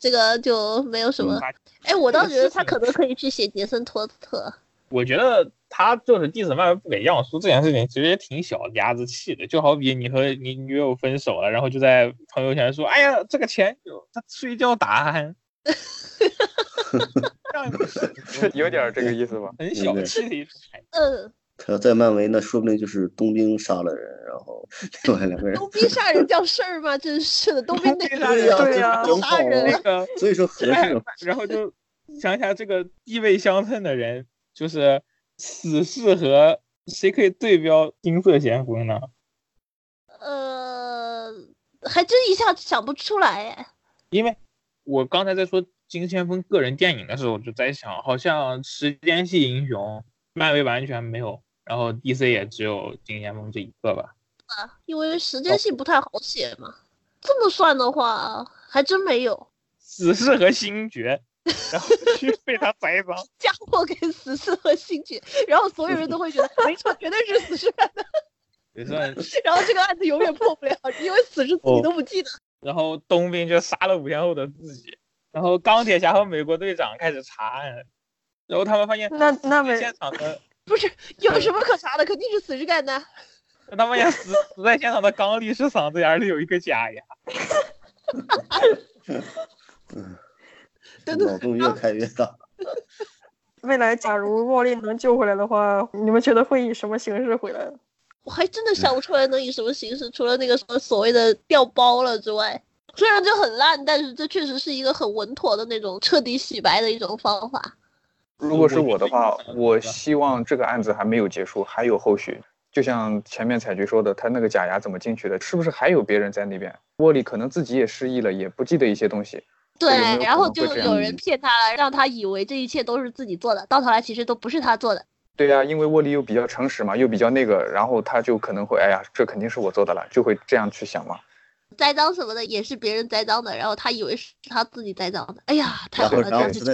这个就没有什么。哎，我倒觉得他可能可以去写杰森托特。我觉得他就是 diss 漫威不给样书这件事情，其实也挺小家子气的。就好比你和你女友分手了，然后就在朋友圈说：“哎呀，这个前女他睡觉打鼾。” [laughs] [laughs] [laughs] 有点这个意思吧，很小气的一种。嗯，他要在漫威，那说不定就是冬兵杀了人，然后 [laughs] 另外两个人。冬兵杀人叫事儿吗？真是的，冬兵那杀人对呀，杀人那个，所以说合适。然后就想一下这个地位相称的人，就是死侍和谁可以对标金色先锋呢？呃，还真一下想不出来哎。因为我刚才在说。金先锋个人电影的时候，就在想，好像时间系英雄，漫威完全没有，然后 DC 也只有金先锋这一个吧？啊，因为时间系不太好写嘛。这么算的话，还真没有。[laughs] 死侍和星爵，然后去被他栽赃，[laughs] 嫁祸给死侍和星爵，然后所有人都会觉得没错，绝对是死侍干的。[laughs] 也算。然后这个案子永远破不了，因为死侍自己都不记得。然后冬兵就杀了五天后的自己。然后钢铁侠和美国队长开始查案，然后他们发现那那没现场的不是有什么可查的，肯定是死尸干的。他发现死死在现场的刚力士嗓子眼里有一个假牙。[laughs] 嗯，脑洞越开越大。[laughs] 未来假如茉莉能救回来的话，你们觉得会以什么形式回来？我还真的想不出来能以什么形式，除了那个什么所谓的掉包了之外。虽然就很烂，但是这确实是一个很稳妥的那种彻底洗白的一种方法。如果是我的话，我希望这个案子还没有结束，还有后续。就像前面彩菊说的，他那个假牙怎么进去的？是不是还有别人在那边？沃利可能自己也失忆了，也不记得一些东西。对，然后就有人骗他了，让他以为这一切都是自己做的，到头来其实都不是他做的。对呀，因为沃利又比较诚实嘛，又比较那个，然后他就可能会，哎呀，这肯定是我做的了，就会这样去想嘛。栽赃什么的也是别人栽赃的，然后他以为是他自己栽赃的。哎呀，太好了，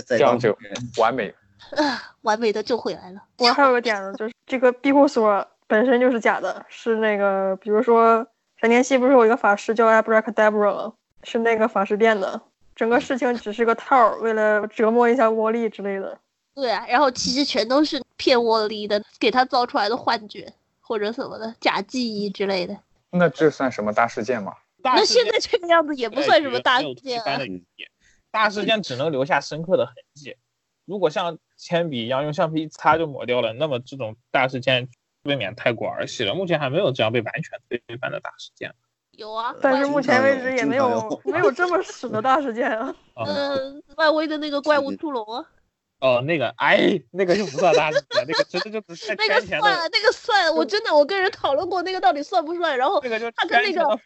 这样就完美，啊，完美的救回来了。我还有个点子，就是这个庇护所本身就是假的，是那个，比如说闪电系不是有一个法师叫 Abracadabra 吗？是那个法师变的，整个事情只是个套，为了折磨一下沃利之类的。对啊，然后其实全都是骗沃利的，给他造出来的幻觉或者什么的假记忆之类的。那这算什么大事件吗？那现在这个样子也不算什么大事件啊。大事件只能留下深刻的痕迹，如果像铅笔一样用橡皮一擦就抹掉了，那么这种大事件未免太过儿戏了。目前还没有这样被完全推翻的大事件。有啊，但是目前为止也没有没有这么屎的大事件啊。[laughs] 嗯，漫威的那个怪物屠龙啊。哦，那个，哎，那个就不算大事件，那个真的就不是。那个算，那个算，我真的我跟人讨论过，那个到底算不算？然后他跟那个。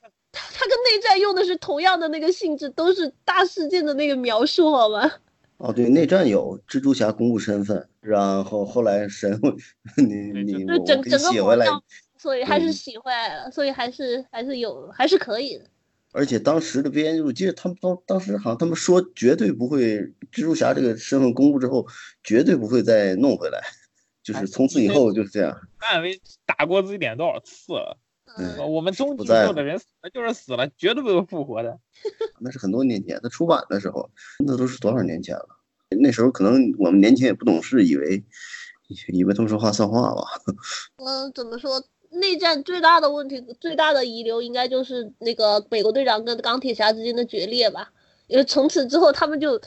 他跟内战用的是同样的那个性质，都是大事件的那个描述，好吗？哦，对，内战有蜘蛛侠公布身份，然后后来神，[laughs] 你你我给整整个写回来，所以还是对洗回来了，所以还是还是有还是可以的。而且当时的编剧，我记得他们当当时好像他们说绝对不会，蜘蛛侠这个身份公布之后，绝对不会再弄回来，就是从此以后就是这样。漫威打过自己脸多少次了？嗯，我们终极宇宙的人死了就是死了，绝对不会复活的。[laughs] 那是很多年前，他出版的时候，那都是多少年前了？那时候可能我们年轻也不懂事，以为以为他们说话算话吧。嗯，怎么说？内战最大的问题、最大的遗留，应该就是那个美国队长跟钢铁侠之间的决裂吧。因为从此之后，他们就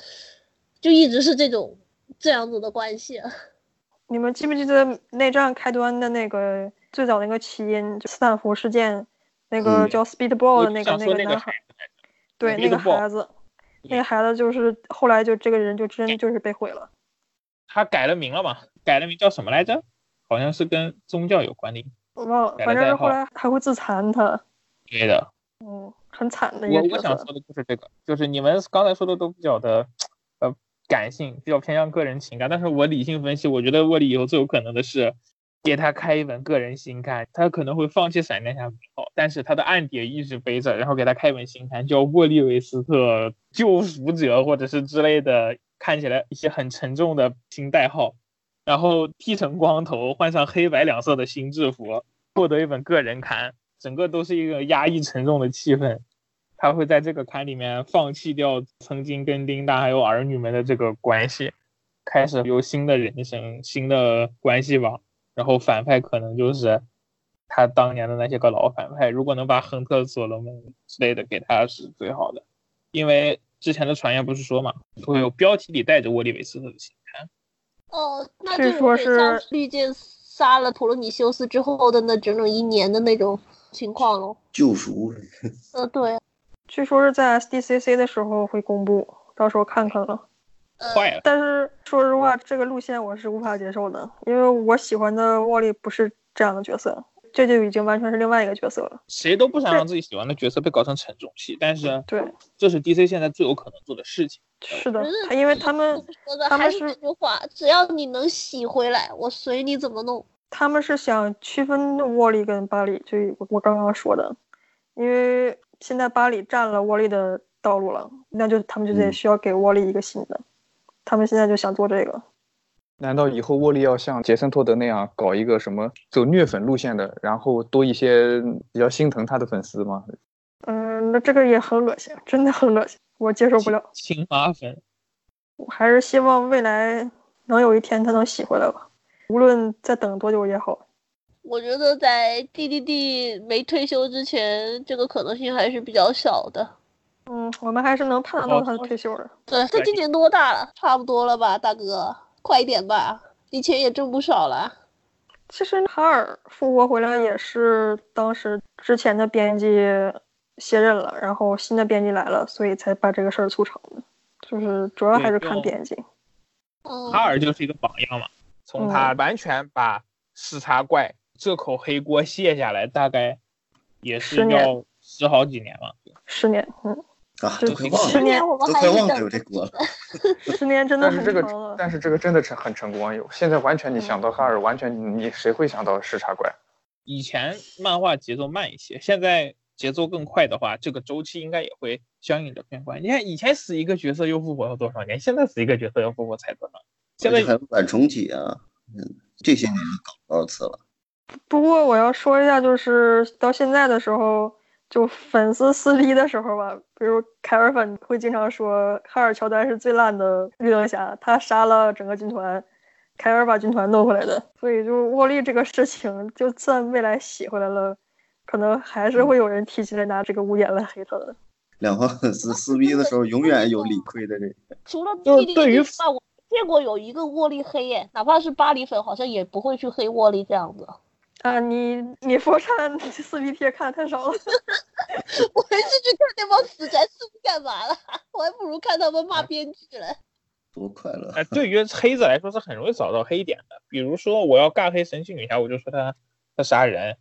就一直是这种这样子的关系。[laughs] 你们记不记得内战开端的那个最早那个起因，就斯坦福事件，那个嗯叫 Speedball 的那个那个那个男孩孩，对，那个孩子，那个孩子就是后来就这个人就真就是被毁了。他改了名了嘛？改了名叫什么来着？好像是跟宗教有关的。我忘了，反正是后来还会自残他，对的，嗯，很惨的一我个我。我想说的就是这个，就是你们刚才说的都比较的呃感性，比较偏向个人情感，但是我理性分析，我觉得沃利以后最有可能的是给他开一本个人新刊，他可能会放弃闪电侠名号，但是他的案底一直背着，然后给他开一本新刊，叫沃利维斯特救赎者或者是之类的，看起来一些很沉重的新代号。然后剃成光头，换上黑白两色的新制服，获得一本个人刊，整个都是一个压抑沉重的气氛。他会在这个刊里面放弃掉曾经跟琳达还有儿女们的这个关系，开始有新的人生、新的关系网。然后反派可能就是他当年的那些个老反派，如果能把亨特·所罗门之类的给他是最好的，因为之前的传言不是说嘛，会有标题里带着沃利维斯特的新刊。哦，那据就说是绿箭杀了普罗米修斯之后的那整整一年的那种情况喽。救赎，呃，对，据说是在 SDCC 的时候会公布，到时候看看了。呃，坏了，但是说实话，这个路线我是无法接受的，因为我喜欢的沃利不是这样的角色，这就已经完全是另外一个角色了。谁都不想让自己喜欢的角色被搞成沉重戏，但是对，这是 DC 现在最有可能做的事情。是的，他因为他们还是他们是那句话，只要你能洗回来，我随你怎么弄。他们是想区分沃利跟巴里，就我我刚刚说的，因为现在巴里占了沃利的道路了，那就他们就得嗯需要给沃利一个新的，他们现在就想做这个。难道以后沃利要像杰森托德那样搞一个什么走虐粉路线的，然后多一些比较心疼他的粉丝吗？嗯，那这个也很恶心，真的很恶心，我接受不了。青麻粉，[laughs] 我还是希望未来能有一天他能洗回来吧，无论再等多久也好。我觉得在 DDD 没退休之前，这个可能性还是比较小的。嗯，我们还是能盼得到他的退休的。对，他今年多大了？差不多了吧，大哥，快一点吧，你钱也挣不少了。其实哈尔复活回来也是当时之前的编辑卸任了，然后新的编辑来了，所以才把这个事儿促成的。就是主要还是看编辑。嗯，哈尔就是一个榜样嘛。从他完全把视察怪这口黑锅卸下来，大概也是要十好几年了。十年，嗯，啊，都快忘了，十年我们都快忘了有这锅了。十年真的很但是这个。但是这个真的是很成功啊！有现在完全你想到哈尔，完全你谁会想到视察怪？以前漫画节奏慢一些，现在节奏更快的话，这个周期应该也会相应的变快。你看以前死一个角色又复活了多少年，现在死一个角色要复活才多少？现在还有反重启啊，嗯，这些年搞多少次了？不过我要说一下，就是到现在的时候，就粉丝撕逼的时候吧，比如凯尔粉会经常说哈尔乔丹是最烂的绿灯侠，他杀了整个军团，凯尔把军团弄回来的。所以就沃利这个事情，就算未来洗回来了，可能还是会有人提起来拿这个污点来黑他的。两方粉丝撕逼的时候，永远有理亏的这个。[laughs] 除了就对于我见过有一个沃利黑耶，哪怕是巴黎粉，好像也不会去黑沃利这样子。啊，你你佛山撕逼贴看的太少了。[laughs] 我还是去看那帮死宅撕逼干嘛了？[laughs] 我还不如看他们骂编剧嘞。[laughs] 多快乐！哎，对于黑子来说是很容易找到黑点的。比如说，我要尬黑神奇女侠，我就说她她杀人，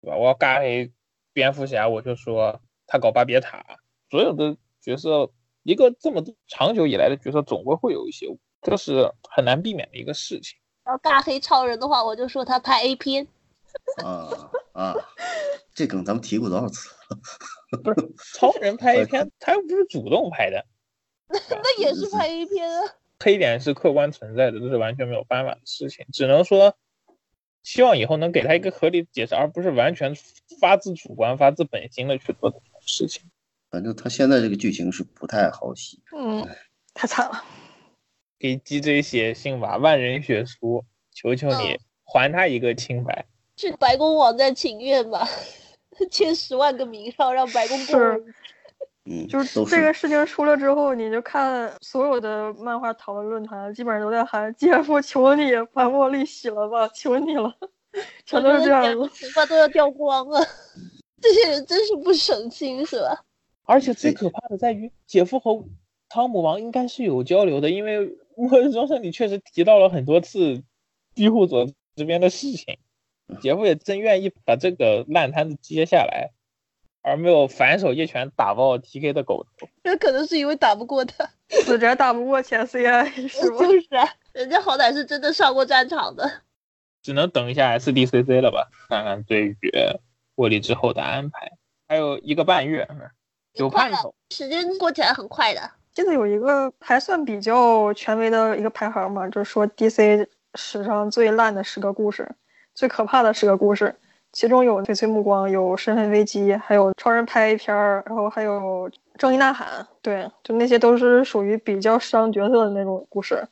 对吧？我要尬黑蝙蝠侠，我就说他搞巴别塔。所有的角色一个这么长久以来的角色，总归会有一些，这是很难避免的一个事情。要尬黑超人的话，我就说他拍 A 片。[laughs] 啊啊，这梗咱们提过多少次？[laughs] 不是超人拍 A 片，他又不是主动拍的，[laughs] 那也是拍 A 片啊。黑点是客观存在的，这是完全没有办法的事情，只能说希望以后能给他一个合理的解释，而不是完全发自主观、发自本心的去做这种事情。反正他现在这个剧情是不太好写，嗯，太惨了。给 GJ 写信吧，万人血书，求求你还他一个清白。去白宫网站请愿吧，签十万个名，然后让白宫过。嗯，就是这个事情出了之后，你就看所有的漫画讨论论坛，基本上都在喊“姐夫，求你把茉莉洗了吧，求你了”，[laughs] 全都是这样子。头发都要掉光了，这些人真是不省心，是吧？而且最可怕的在于，姐夫和汤姆王应该是有交流的，因为《末日钟声》里确实提到了很多次庇护所这边的事情。姐夫也真愿意把这个烂摊子接下来，而没有反手一拳打爆 T.K 的狗头。[laughs] 那可能是因为打不过他，[laughs] 死宅打不过前 C.I [laughs] 是吧？就是啊，人家好歹是真的上过战场的。只能等一下 S.D.C.C 了吧，看看对于获利之后的安排。还有一个半月，有盼头。时间过起来很快的。记得有一个还算比较权威的一个排行嘛，就是说 D.C 史上最烂的十个故事。最可怕的十个故事，其中有翡翠目光，有身份危机，还有超人拍片儿，然后还有正义呐喊，对，就那些都是属于比较伤角色的那种故事。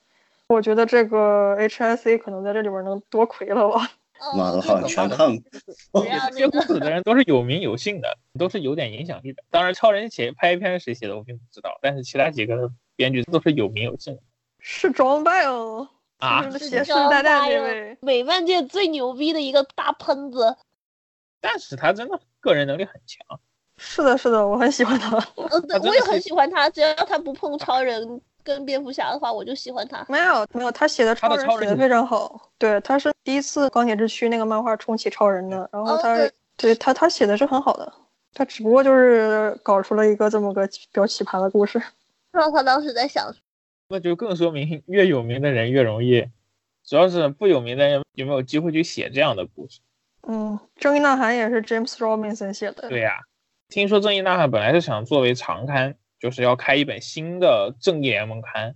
我觉得这个 H S C 可能在这里边能多亏了吧。妈的，好像全看过。这些故事的人都是有名有姓的，都是有点影响力的。当然，超人写拍片谁写的我并不知道，但是其他几个编剧都是有名有姓的。是装扮哦。啊，写世代代那位美漫界最牛逼的一个大喷子，但是他真的个人能力很强。是的，是的，我很喜欢他。呃，我也很喜欢他，只要他不碰超人跟蝙蝠侠的话，我就喜欢他。没有，没有，他写的超人写的非常好。对，他是第一次钢铁之躯那个漫画重启超人的，然后他对他他写的是很好的，他只不过就是搞出了一个这么个比较奇葩的故事。不知道他当时在想。那就更说明越有名的人越容易，主要是不有名的人有没有机会去写这样的故事？嗯，正义呐喊也是 James Robinson 写的。对呀，听说正义呐喊本来是想作为长刊，就是要开一本新的正义联盟刊，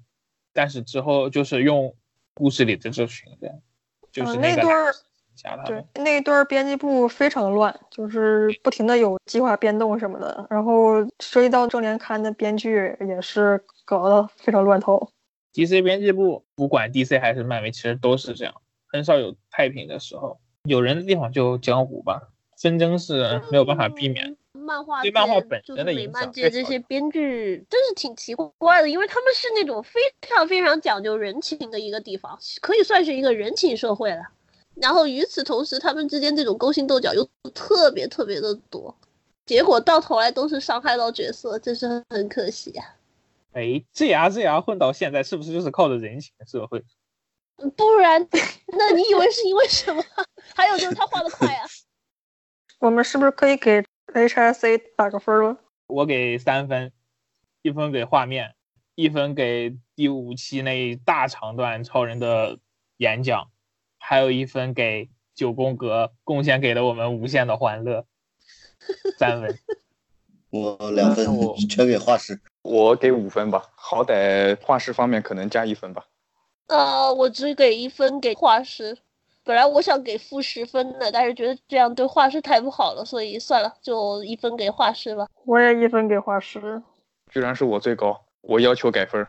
但是之后就是用故事里的这群人，就是那对儿，对那对儿编辑部非常乱，就是不停的有计划变动什么的，然后涉及到正联刊的编剧也是。搞得非常乱套。DC 编辑部不管 DC 还是漫威，其实都是这样，很少有太平的时候。有人的地方就江湖吧，纷争是没有办法避免。漫画对漫画本身的影响。界这些编剧真是挺奇怪的，因为他们是那种非常非常讲究人情的一个地方，可以算是一个人情社会了。然后与此同时，他们之间这种勾心斗角又特别特别的多，结果到头来都是伤害到角色，真是很可惜啊。哎，这牙这牙混到现在，是不是就是靠着人情社会？不然，[laughs] 那你以为是因为什么？[laughs] 还有就是他画的快啊。[laughs] 我们是不是可以给 H S A 打个分了？我给三分，一分给画面，一分给第五期那大长段超人的演讲，还有一分给九宫格贡献给了我们无限的欢乐。三分。[laughs] 我两分，全给画师。我给五分吧，好歹画师方面可能加一分吧。呃，我只给一分给画师。本来我想给负十分的，但是觉得这样对画师太不好了，所以算了，就一分给画师吧。我也一分给画师。居然是我最高，我要求改分，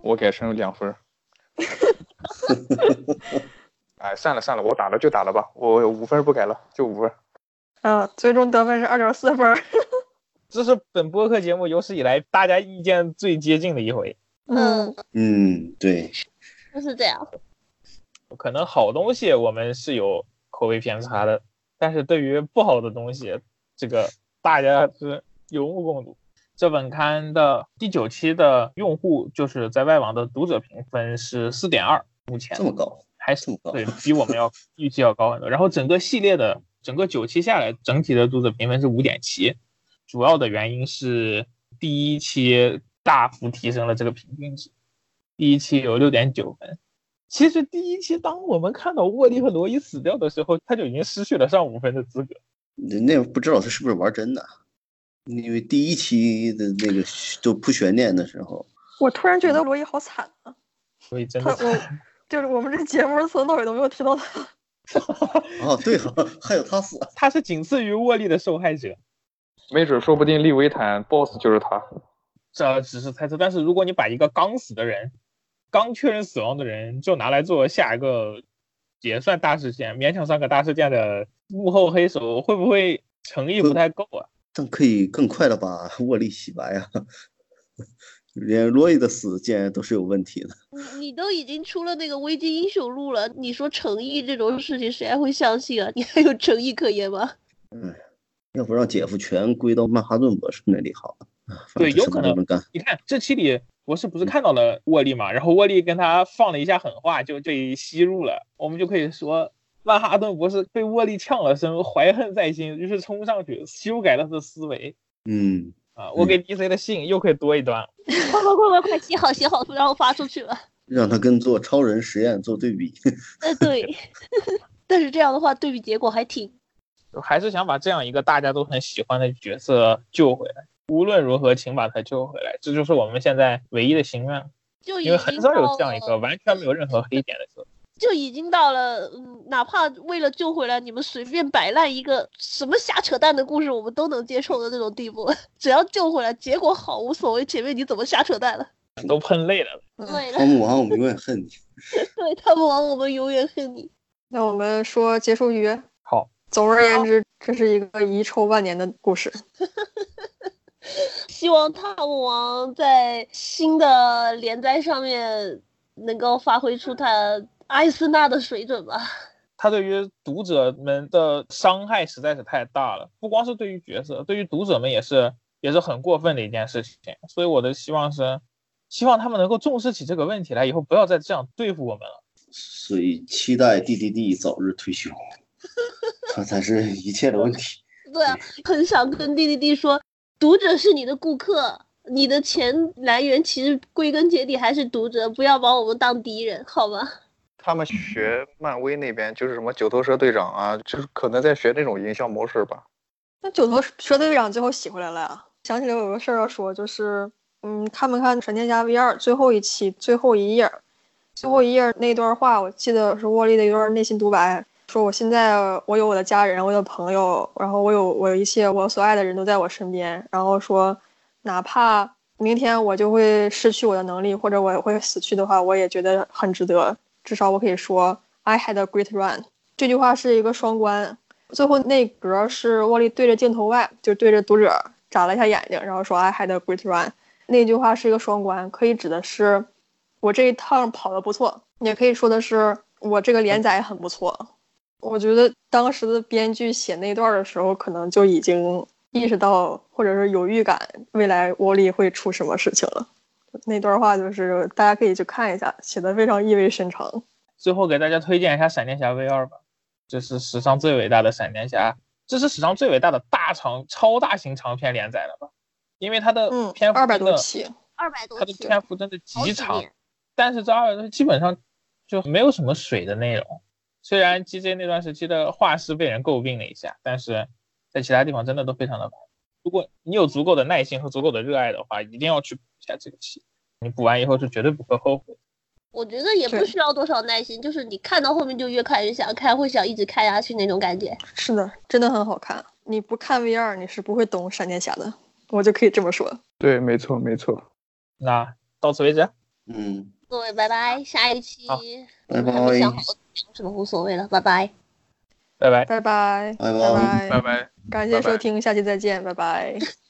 我改成两分。[laughs] 哎，算了算了，我打了就打了吧，我五分不改了，就五分。啊，最终得分是二点四分。[laughs] 这是本播客节目有史以来大家意见最接近的一回。嗯嗯，对，就是这样。可能好东西我们是有口味偏差的，但是对于不好的东西，这个大家是有目共睹。这本刊的第九期的用户就是在外网的读者评分是四点二，目前这么高，还是对比我们要 [laughs] 预期要高很多。然后整个系列的整个九期下来，整体的读者评分是五点七。主要的原因是第一期大幅提升了这个平均值。第一期有六点九分。其实第一期当我们看到沃利和罗伊死掉的时候，他就已经失去了上五分的资格。那不知道他是不是玩真的，因为第一期的那个就铺悬念的时候，我突然觉得罗伊好惨啊！所以真的，我 [laughs] 就是我们这节目从头到尾都没有提到他。[laughs] 哦，对，还有他死，[laughs] 他是仅次于沃利的受害者。没准说不定利维坦 BOSS 就是他。这只是猜测，但是如果你把一个刚死的人。刚确认死亡的人就拿来做下一个也算大事件，勉强算个大事件的幕后黑手，会不会诚意不太够啊？但可以更快的把沃利洗白啊！连罗伊的死竟然都是有问题的。你你都已经出了那个危机英雄录了，你说诚意这种事情谁还会相信啊？你还有诚意可言吗？嗯，要不让姐夫全归到曼哈顿博士那里好了。对，有可能。你看这期里。博士不是看到了沃利嘛？然后沃利跟他放了一下狠话，就被吸入了。我们就可以说，曼哈顿博士被沃利呛了声，怀恨在心，于是冲上去修改了他的思维。嗯，啊，我给 DC 的信又可以多一段。快快快快快写好写好，然后发出去了。[laughs] 让他跟做超人实验做对比。呃，对。[laughs] 但是这样的话，对比结果还挺……还是想把这样一个大家都很喜欢的角色救回来。无论如何，请把他救回来，这就是我们现在唯一的心愿。就因为很少有这样一个完全没有任何黑点的角色，就已经到了，嗯，哪怕为了救回来，你们随便摆烂一个什么瞎扯淡的故事，我们都能接受的那种地步。[laughs] 只要救回来，结果好无所谓，前面你怎么瞎扯淡了，[laughs] 都喷累了。对，汤姆王，我们永远恨你。[laughs] 对，汤姆王，我们永远恨你。那我们说结束语。好。总而言之，这是一个遗臭万年的故事。希望汤姆王在新的连载上面能够发挥出他艾斯纳的水准吧。他对于读者们的伤害实在是太大了，不光是对于角色，对于读者们也是也是很过分的一件事情。所以我的希望是，希望他们能够重视起这个问题来，以后不要再这样对付我们了。所以期待 D D D 早日退休，[laughs] 这才是一切的问题。[laughs] 对啊，很想跟 D D D 说。读者是你的顾客，你的钱来源其实归根结底还是读者，不要把我们当敌人，好吗？他们学漫威那边就是什么九头蛇队长啊，就是可能在学那种营销模式吧。那九头蛇队长最后洗回来了呀？想起来有个事儿要说，就是嗯，看没看闪电侠 V 二最后一期最后一页，最后一页那段话，我记得是沃利的一段内心独白。说我现在我有我的家人，我有朋友，然后我有我有一切我所爱的人都在我身边。然后说，哪怕明天我就会失去我的能力，或者我会死去的话，我也觉得很值得。至少我可以说，I had a great run。这句话是一个双关，最后那格是沃利对着镜头外，就对着读者眨了一下眼睛，然后说 I had a great run。那句话是一个双关，可以指的是我这一趟跑得不错，也可以说的是我这个连载很不错。我觉得当时的编剧写那段的时候，可能就已经意识到，或者是有预感，未来沃利会出什么事情了。那段话就是大家可以去看一下，写的非常意味深长。最后给大家推荐一下《闪电侠 V 二》吧，这是史上最伟大的闪电侠，这是史上最伟大的大长超大型长篇连载了吧？因为它的篇幅二百多期，二百多，它的篇幅真的极长，但是这二百多基本上就没有什么水的内容。虽然 G J 那段时期的画师被人诟病了一下，但是在其他地方真的都非常的棒。如果你有足够的耐心和足够的热爱的话，一定要去补一下这个期。你补完以后是绝对不会后悔。我觉得也不需要多少耐心，就是你看到后面就越看越想看，会想一直看下去那种感觉。是的，真的很好看。你不看 V 二，你是不会懂闪电侠的。我就可以这么说。对，没错，没错。那到此为止。嗯。各位，拜拜。下一期拜拜。什么无所谓了，拜拜，拜拜，拜拜，拜拜，拜拜，感谢收听，下期再见，拜拜。[laughs]